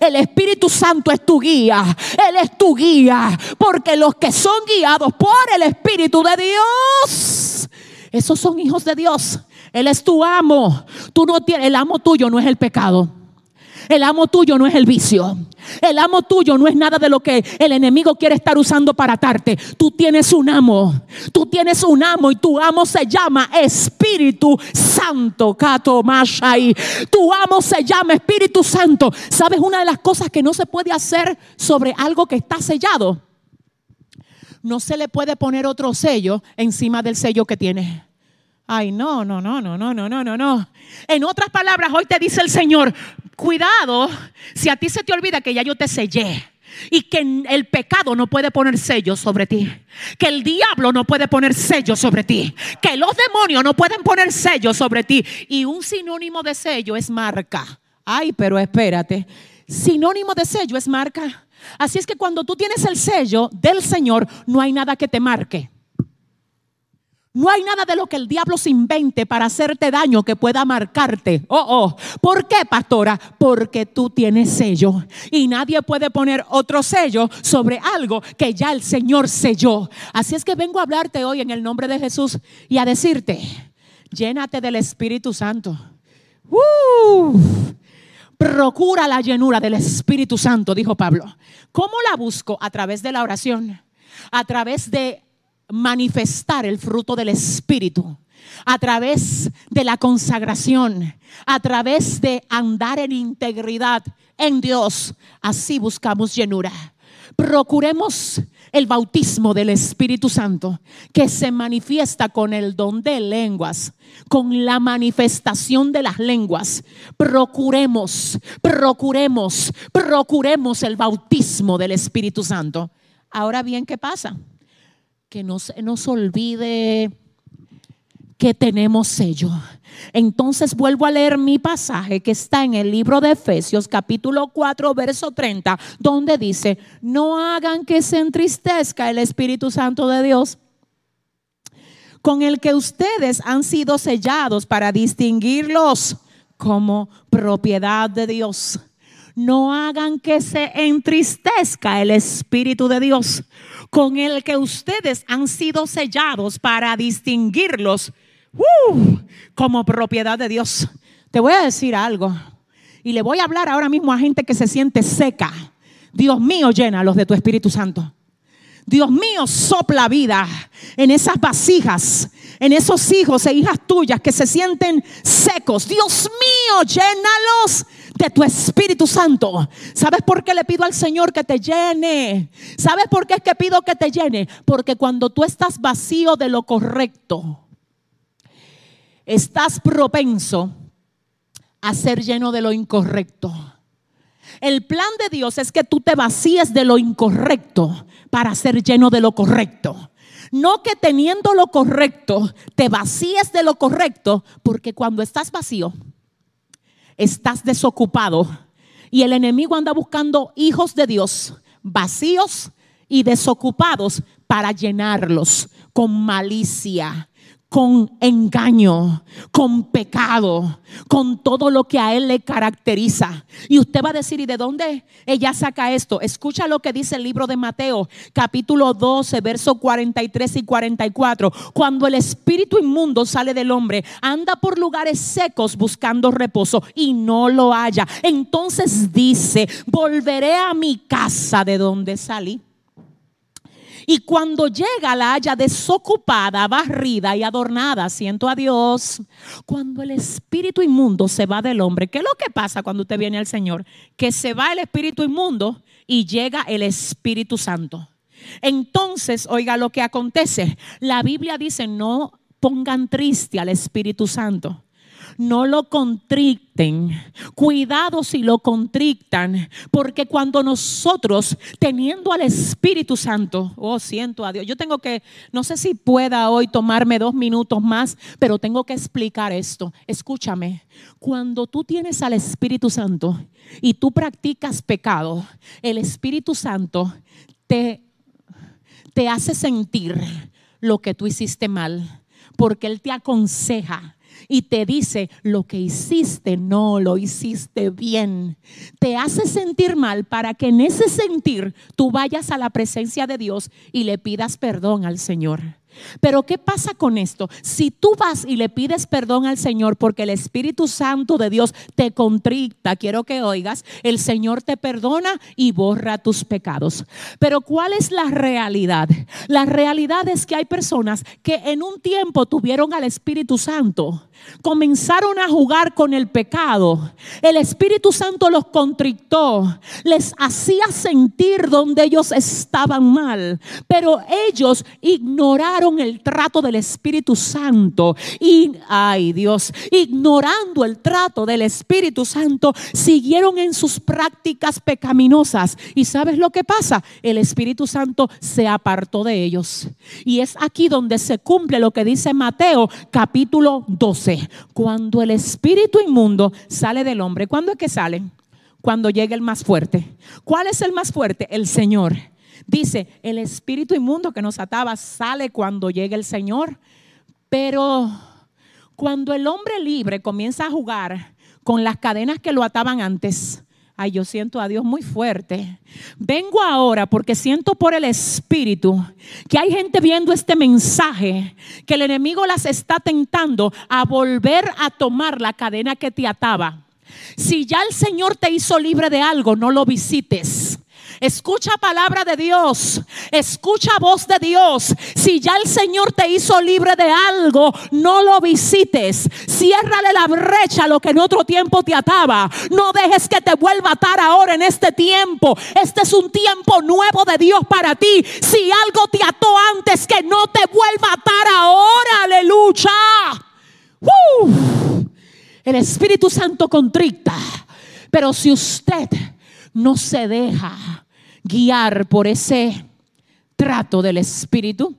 el Espíritu Santo es tu guía, Él es tu guía, porque los que son guiados por el Espíritu de Dios, esos son hijos de Dios. Él es tu amo. Tú no tienes, el amo tuyo no es el pecado. El amo tuyo no es el vicio. El amo tuyo no es nada de lo que el enemigo quiere estar usando para atarte. Tú tienes un amo. Tú tienes un amo y tu amo se llama Espíritu Santo. Tu amo se llama Espíritu Santo. ¿Sabes una de las cosas que no se puede hacer sobre algo que está sellado? No se le puede poner otro sello encima del sello que tiene. Ay, no, no, no, no, no, no, no, no, no. En otras palabras, hoy te dice el Señor, cuidado si a ti se te olvida que ya yo te sellé. Y que el pecado no puede poner sello sobre ti. Que el diablo no puede poner sello sobre ti. Que los demonios no pueden poner sello sobre ti. Y un sinónimo de sello es marca. Ay, pero espérate. Sinónimo de sello es marca. Así es que cuando tú tienes el sello del Señor, no hay nada que te marque. No hay nada de lo que el diablo se invente para hacerte daño que pueda marcarte. Oh, oh. ¿Por qué, pastora? Porque tú tienes sello. Y nadie puede poner otro sello sobre algo que ya el Señor selló. Así es que vengo a hablarte hoy en el nombre de Jesús y a decirte, llénate del Espíritu Santo. Uh. procura la llenura del Espíritu Santo, dijo Pablo. ¿Cómo la busco? A través de la oración, a través de manifestar el fruto del Espíritu a través de la consagración, a través de andar en integridad en Dios. Así buscamos llenura. Procuremos el bautismo del Espíritu Santo que se manifiesta con el don de lenguas, con la manifestación de las lenguas. Procuremos, procuremos, procuremos el bautismo del Espíritu Santo. Ahora bien, ¿qué pasa? Que no se nos olvide que tenemos sello. Entonces vuelvo a leer mi pasaje que está en el libro de Efesios capítulo 4 verso 30, donde dice, no hagan que se entristezca el Espíritu Santo de Dios con el que ustedes han sido sellados para distinguirlos como propiedad de Dios. No hagan que se entristezca el Espíritu de Dios con el que ustedes han sido sellados para distinguirlos uh, como propiedad de Dios. Te voy a decir algo y le voy a hablar ahora mismo a gente que se siente seca. Dios mío, llénalos de tu Espíritu Santo. Dios mío, sopla vida en esas vasijas, en esos hijos e hijas tuyas que se sienten secos. Dios mío, llénalos de tu Espíritu Santo. ¿Sabes por qué le pido al Señor que te llene? ¿Sabes por qué es que pido que te llene? Porque cuando tú estás vacío de lo correcto, estás propenso a ser lleno de lo incorrecto. El plan de Dios es que tú te vacíes de lo incorrecto para ser lleno de lo correcto. No que teniendo lo correcto, te vacíes de lo correcto, porque cuando estás vacío, estás desocupado y el enemigo anda buscando hijos de Dios vacíos y desocupados para llenarlos con malicia, con engaño, con pecado, con todo lo que a él le caracteriza. Y usted va a decir, ¿y de dónde ella saca esto? Escucha lo que dice el libro de Mateo, capítulo 12, versos 43 y 44. Cuando el espíritu inmundo sale del hombre, anda por lugares secos buscando reposo y no lo halla. Entonces dice, volveré a mi casa de donde salí. Y cuando llega la haya desocupada, barrida y adornada, siento a Dios. Cuando el espíritu inmundo se va del hombre, ¿qué es lo que pasa cuando usted viene al Señor? Que se va el espíritu inmundo y llega el Espíritu Santo. Entonces, oiga lo que acontece. La Biblia dice, no pongan triste al Espíritu Santo no lo contricten. Cuidado si lo contrictan, porque cuando nosotros, teniendo al Espíritu Santo, oh, siento a Dios, yo tengo que, no sé si pueda hoy tomarme dos minutos más, pero tengo que explicar esto. Escúchame, cuando tú tienes al Espíritu Santo y tú practicas pecado, el Espíritu Santo te, te hace sentir lo que tú hiciste mal, porque Él te aconseja y te dice, lo que hiciste no lo hiciste bien. Te hace sentir mal para que en ese sentir tú vayas a la presencia de Dios y le pidas perdón al Señor. Pero ¿qué pasa con esto? Si tú vas y le pides perdón al Señor porque el Espíritu Santo de Dios te contrita, quiero que oigas, el Señor te perdona y borra tus pecados. Pero ¿cuál es la realidad? La realidad es que hay personas que en un tiempo tuvieron al Espíritu Santo, comenzaron a jugar con el pecado. El Espíritu Santo los contrictó, les hacía sentir donde ellos estaban mal, pero ellos ignoraron el trato del Espíritu Santo y, ay Dios, ignorando el trato del Espíritu Santo, siguieron en sus prácticas pecaminosas. ¿Y sabes lo que pasa? El Espíritu Santo se apartó de ellos. Y es aquí donde se cumple lo que dice Mateo capítulo 12. Cuando el espíritu inmundo sale del hombre, ¿cuándo es que sale? Cuando llega el más fuerte. ¿Cuál es el más fuerte? El Señor. Dice, el espíritu inmundo que nos ataba sale cuando llega el Señor. Pero cuando el hombre libre comienza a jugar con las cadenas que lo ataban antes, Ay, yo siento a Dios muy fuerte. Vengo ahora porque siento por el Espíritu que hay gente viendo este mensaje, que el enemigo las está tentando a volver a tomar la cadena que te ataba. Si ya el Señor te hizo libre de algo, no lo visites. Escucha palabra de Dios. Escucha voz de Dios. Si ya el Señor te hizo libre de algo, no lo visites. Ciérrale la brecha a lo que en otro tiempo te ataba. No dejes que te vuelva a atar ahora en este tiempo. Este es un tiempo nuevo de Dios para ti. Si algo te ató antes, que no te vuelva a atar ahora. Aleluya. El Espíritu Santo contrita. Pero si usted no se deja guiar por ese trato del Espíritu.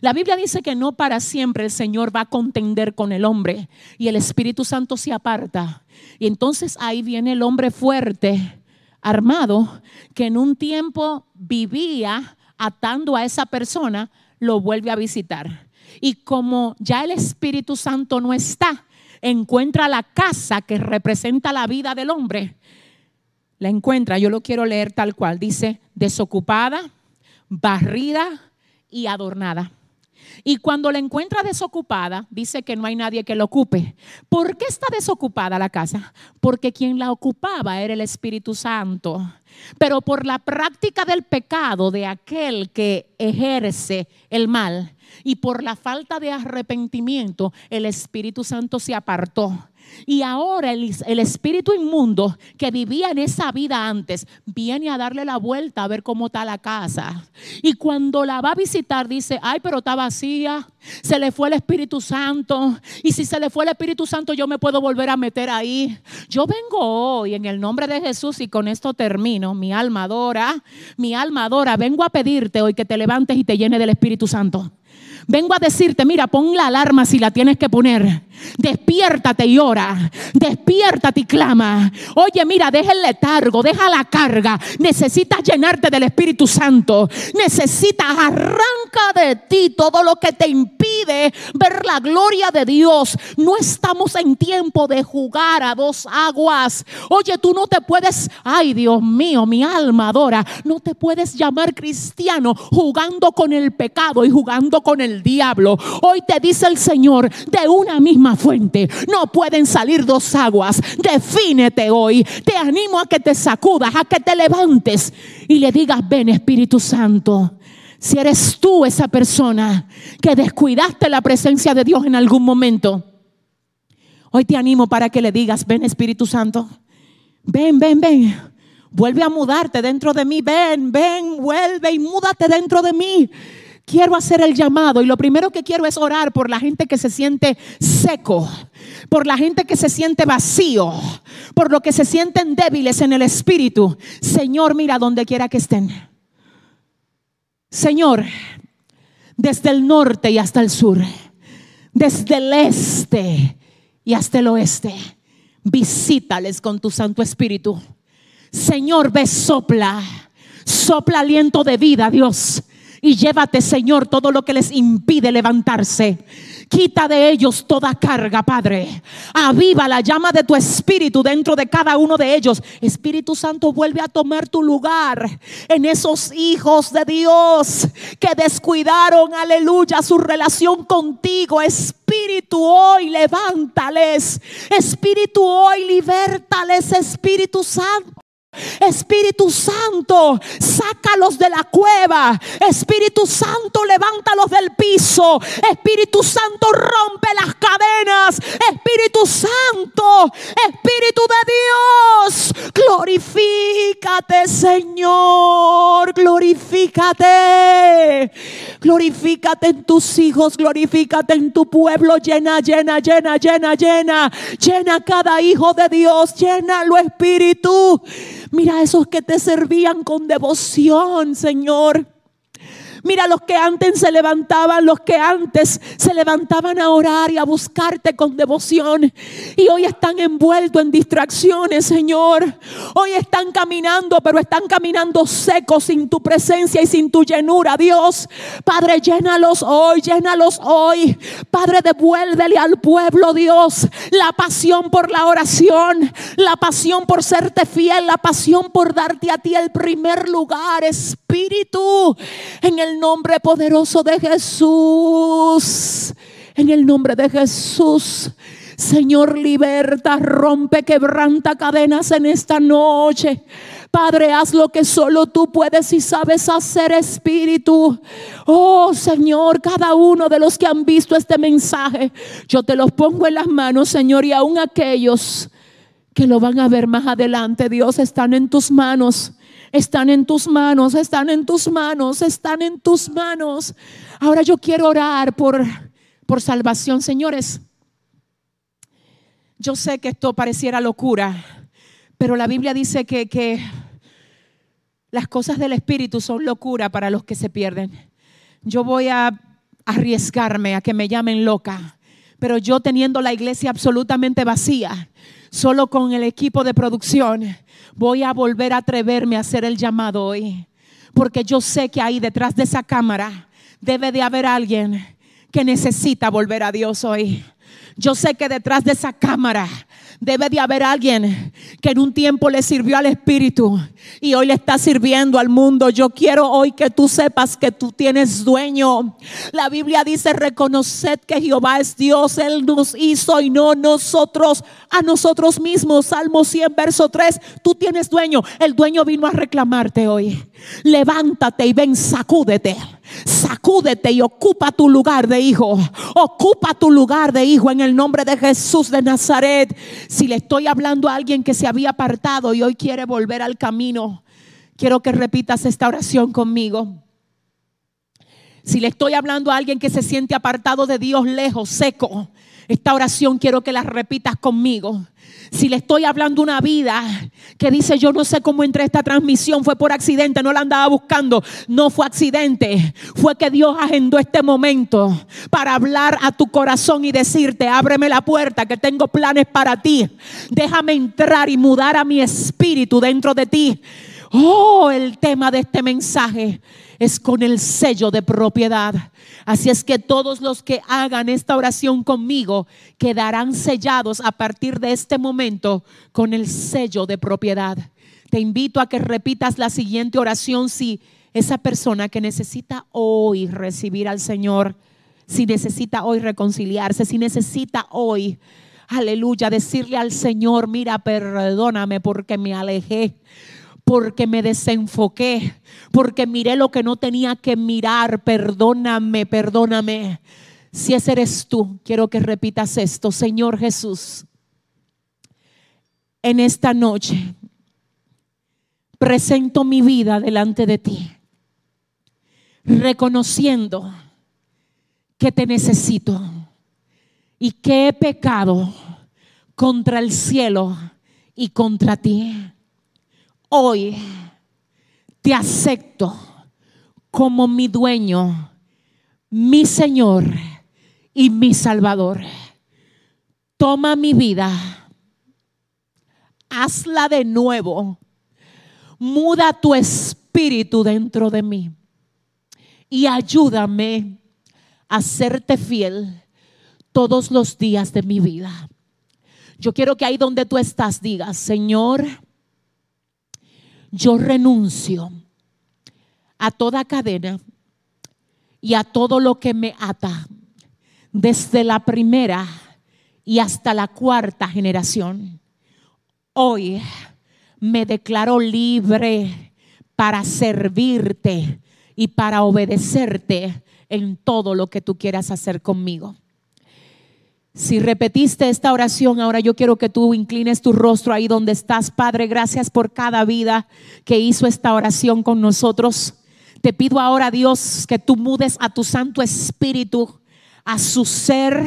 La Biblia dice que no para siempre el Señor va a contender con el hombre y el Espíritu Santo se aparta. Y entonces ahí viene el hombre fuerte, armado, que en un tiempo vivía atando a esa persona, lo vuelve a visitar. Y como ya el Espíritu Santo no está, encuentra la casa que representa la vida del hombre la encuentra, yo lo quiero leer tal cual, dice desocupada, barrida y adornada. Y cuando la encuentra desocupada, dice que no hay nadie que la ocupe. ¿Por qué está desocupada la casa? Porque quien la ocupaba era el Espíritu Santo. Pero por la práctica del pecado de aquel que ejerce el mal y por la falta de arrepentimiento, el Espíritu Santo se apartó. Y ahora el, espíritu inmundo que vivía en esa vida antes viene a darle la vuelta a ver cómo está la casa. Y cuando la va a visitar dice, ay, pero está vacía, se le fue el Espíritu Santo. Y si se le fue el Espíritu Santo yo me puedo volver a meter ahí. Yo vengo hoy en el nombre de Jesús y con esto termino. Mi alma adora, mi alma adora. Vengo a pedirte hoy que te levantes y te llene del Espíritu Santo. Vengo a decirte, mira, pon la alarma si la tienes que poner. Despiértate y ora. Despiértate y clama. Oye, mira, deja el letargo, deja la carga. Necesitas llenarte del Espíritu Santo. Necesitas arranca de ti todo lo que te impide ver la gloria de Dios. No estamos en tiempo de jugar a dos aguas. Oye, tú no te puedes, ay Dios mío, mi alma adora. No te puedes llamar cristiano jugando con el pecado y jugando con el diablo. Hoy te dice el Señor de una misma fuente. No pueden salir dos aguas. Defínete hoy. Te animo a que te sacudas, a que te levantes y le digas, ven Espíritu Santo. Si eres tú esa persona que descuidaste la presencia de Dios en algún momento, hoy te animo para que le digas, ven Espíritu Santo. Ven, ven, ven. Vuelve a mudarte dentro de mí. Ven, ven, vuelve y múdate dentro de mí quiero hacer el llamado y lo primero que quiero es orar por la gente que se siente seco, por la gente que se siente vacío, por lo que se sienten débiles en el espíritu. Señor, mira donde quiera que estén. Señor, desde el norte y hasta el sur, desde el este y hasta el oeste, visítales con tu Santo Espíritu. Señor, ve, sopla, sopla aliento de vida, Dios y llévate, Señor, todo lo que les impide levantarse. Quita de ellos toda carga, Padre. Aviva la llama de tu espíritu dentro de cada uno de ellos. Espíritu Santo, vuelve a tomar tu lugar en esos hijos de Dios que descuidaron, aleluya, su relación contigo. Espíritu, hoy levántales. Espíritu, hoy libertales. Espíritu Santo. Espíritu Santo, sácalos de la cueva. Espíritu Santo, levántalos del piso. Espíritu Santo, rompe las cadenas. Espíritu Santo, Espíritu de Dios, glorifícate, Señor. Glorifícate. Glorifícate en tus hijos, glorifícate en tu pueblo. Llena, llena, llena, llena, llena. Llena cada hijo de Dios. Llénalo, Espíritu. Mira esos que te servían con devoción, Señor. Mira los que antes se levantaban, los que antes se levantaban a orar y a buscarte con devoción. Y hoy están envueltos en distracciones, Señor. Hoy están caminando, pero están caminando secos sin tu presencia y sin tu llenura, Dios. Padre, llénalos hoy, llénalos hoy. Padre, devuélvele al pueblo, Dios, la pasión por la oración, la pasión por serte fiel, la pasión por darte a ti el primer lugar, Espíritu. En el nombre poderoso de Jesús. En el nombre de Jesús. Señor, liberta, rompe, quebranta cadenas en esta noche. Padre, haz lo que solo tú puedes y sabes hacer, Espíritu. Oh Señor, cada uno de los que han visto este mensaje, yo te los pongo en las manos, Señor, y aún aquellos que lo van a ver más adelante, Dios, están en tus manos. Están en tus manos, están en tus manos, están en tus manos. Ahora yo quiero orar por, por salvación, señores. Yo sé que esto pareciera locura, pero la Biblia dice que, que las cosas del Espíritu son locura para los que se pierden. Yo voy a arriesgarme a que me llamen loca, pero yo teniendo la iglesia absolutamente vacía, solo con el equipo de producción, voy a volver a atreverme a hacer el llamado hoy. Porque yo sé que ahí detrás de esa cámara debe de haber alguien que necesita volver a Dios hoy. Yo sé que detrás de esa cámara Debe de haber alguien que en un tiempo le sirvió al Espíritu y hoy le está sirviendo al mundo. Yo quiero hoy que tú sepas que tú tienes dueño. La Biblia dice, reconoced que Jehová es Dios, Él nos hizo y no nosotros a nosotros mismos. Salmo 100, verso 3, tú tienes dueño. El dueño vino a reclamarte hoy. Levántate y ven, sacúdete. Sacúdete y ocupa tu lugar de hijo. Ocupa tu lugar de hijo en el nombre de Jesús de Nazaret. Si le estoy hablando a alguien que se había apartado y hoy quiere volver al camino, quiero que repitas esta oración conmigo. Si le estoy hablando a alguien que se siente apartado de Dios, lejos, seco, esta oración quiero que la repitas conmigo. Si le estoy hablando una vida que dice, yo no sé cómo entré esta transmisión, fue por accidente, no la andaba buscando, no fue accidente, fue que Dios agendó este momento para hablar a tu corazón y decirte, ábreme la puerta, que tengo planes para ti, déjame entrar y mudar a mi espíritu dentro de ti. Oh, el tema de este mensaje es con el sello de propiedad. Así es que todos los que hagan esta oración conmigo quedarán sellados a partir de este momento con el sello de propiedad. Te invito a que repitas la siguiente oración si esa persona que necesita hoy recibir al Señor, si necesita hoy reconciliarse, si necesita hoy aleluya, decirle al Señor, mira, perdóname porque me alejé porque me desenfoqué, porque miré lo que no tenía que mirar. Perdóname, perdóname. Si ese eres tú, quiero que repitas esto. Señor Jesús, en esta noche presento mi vida delante de ti, reconociendo que te necesito y que he pecado contra el cielo y contra ti hoy te acepto como mi dueño, mi Señor y mi Salvador. Toma mi vida, hazla de nuevo, muda tu espíritu dentro de mí y ayúdame a serte fiel todos los días de mi vida. Yo quiero que ahí donde tú estás digas, Señor, yo renuncio a toda cadena y a todo lo que me ata, desde la primera y hasta la cuarta generación. Hoy me declaro libre para servirte y para obedecerte en todo lo que tú quieras hacer conmigo. Si repetiste esta oración, ahora yo quiero que tú inclines tu rostro ahí donde estás. Padre, gracias por cada vida que hizo esta oración con nosotros. Te pido ahora, Dios, que tú mudes a tu Santo Espíritu, a su ser.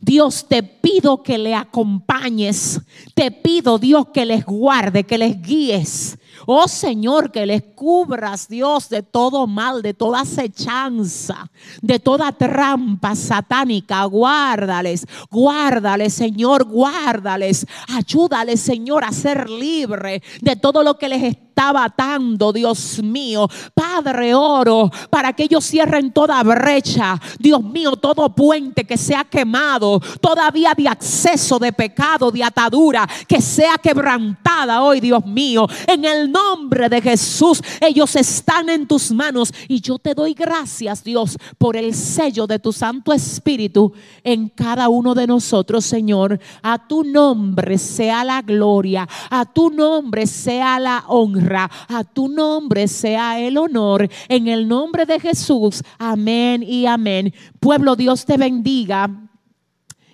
Dios, te pido que le acompañes. Te pido, Dios, que les guarde, que les guíes Oh Señor, que les cubras, Dios, de todo mal, de toda acechanza, de toda trampa satánica. Guárdales, guárdales, Señor, guárdales. Ayúdales, Señor, a ser libre de todo lo que les estaba atando, Dios mío. Padre, oro para que ellos cierren toda brecha, Dios mío, todo puente que sea quemado, todavía de acceso de pecado, de atadura, que sea quebrantada hoy, Dios mío. En el nombre de Jesús, ellos están en tus manos y yo te doy gracias, Dios, por el sello de tu Santo Espíritu en cada uno de nosotros, Señor. A tu nombre sea la gloria, a tu nombre sea la honra, a tu nombre sea el honor. En el nombre de Jesús, amén y amén. Pueblo, Dios te bendiga.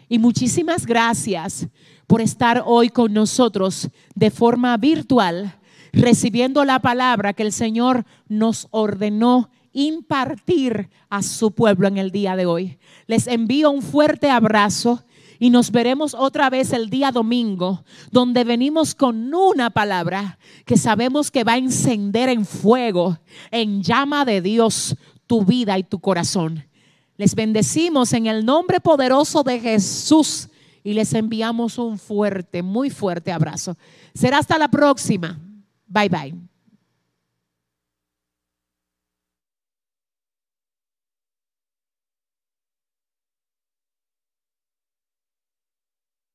Y muchísimas gracias por estar hoy con nosotros de forma virtual, recibiendo la palabra que el Señor nos ordenó impartir a su pueblo en el día de hoy. Les envío un fuerte abrazo y nos veremos otra vez el día domingo, donde venimos con una palabra que sabemos que va a encender en fuego, en llama de Dios, tu vida y tu corazón. Les bendecimos en el nombre poderoso de Jesús y les enviamos un fuerte, muy fuerte abrazo. Será hasta la próxima. Bye bye.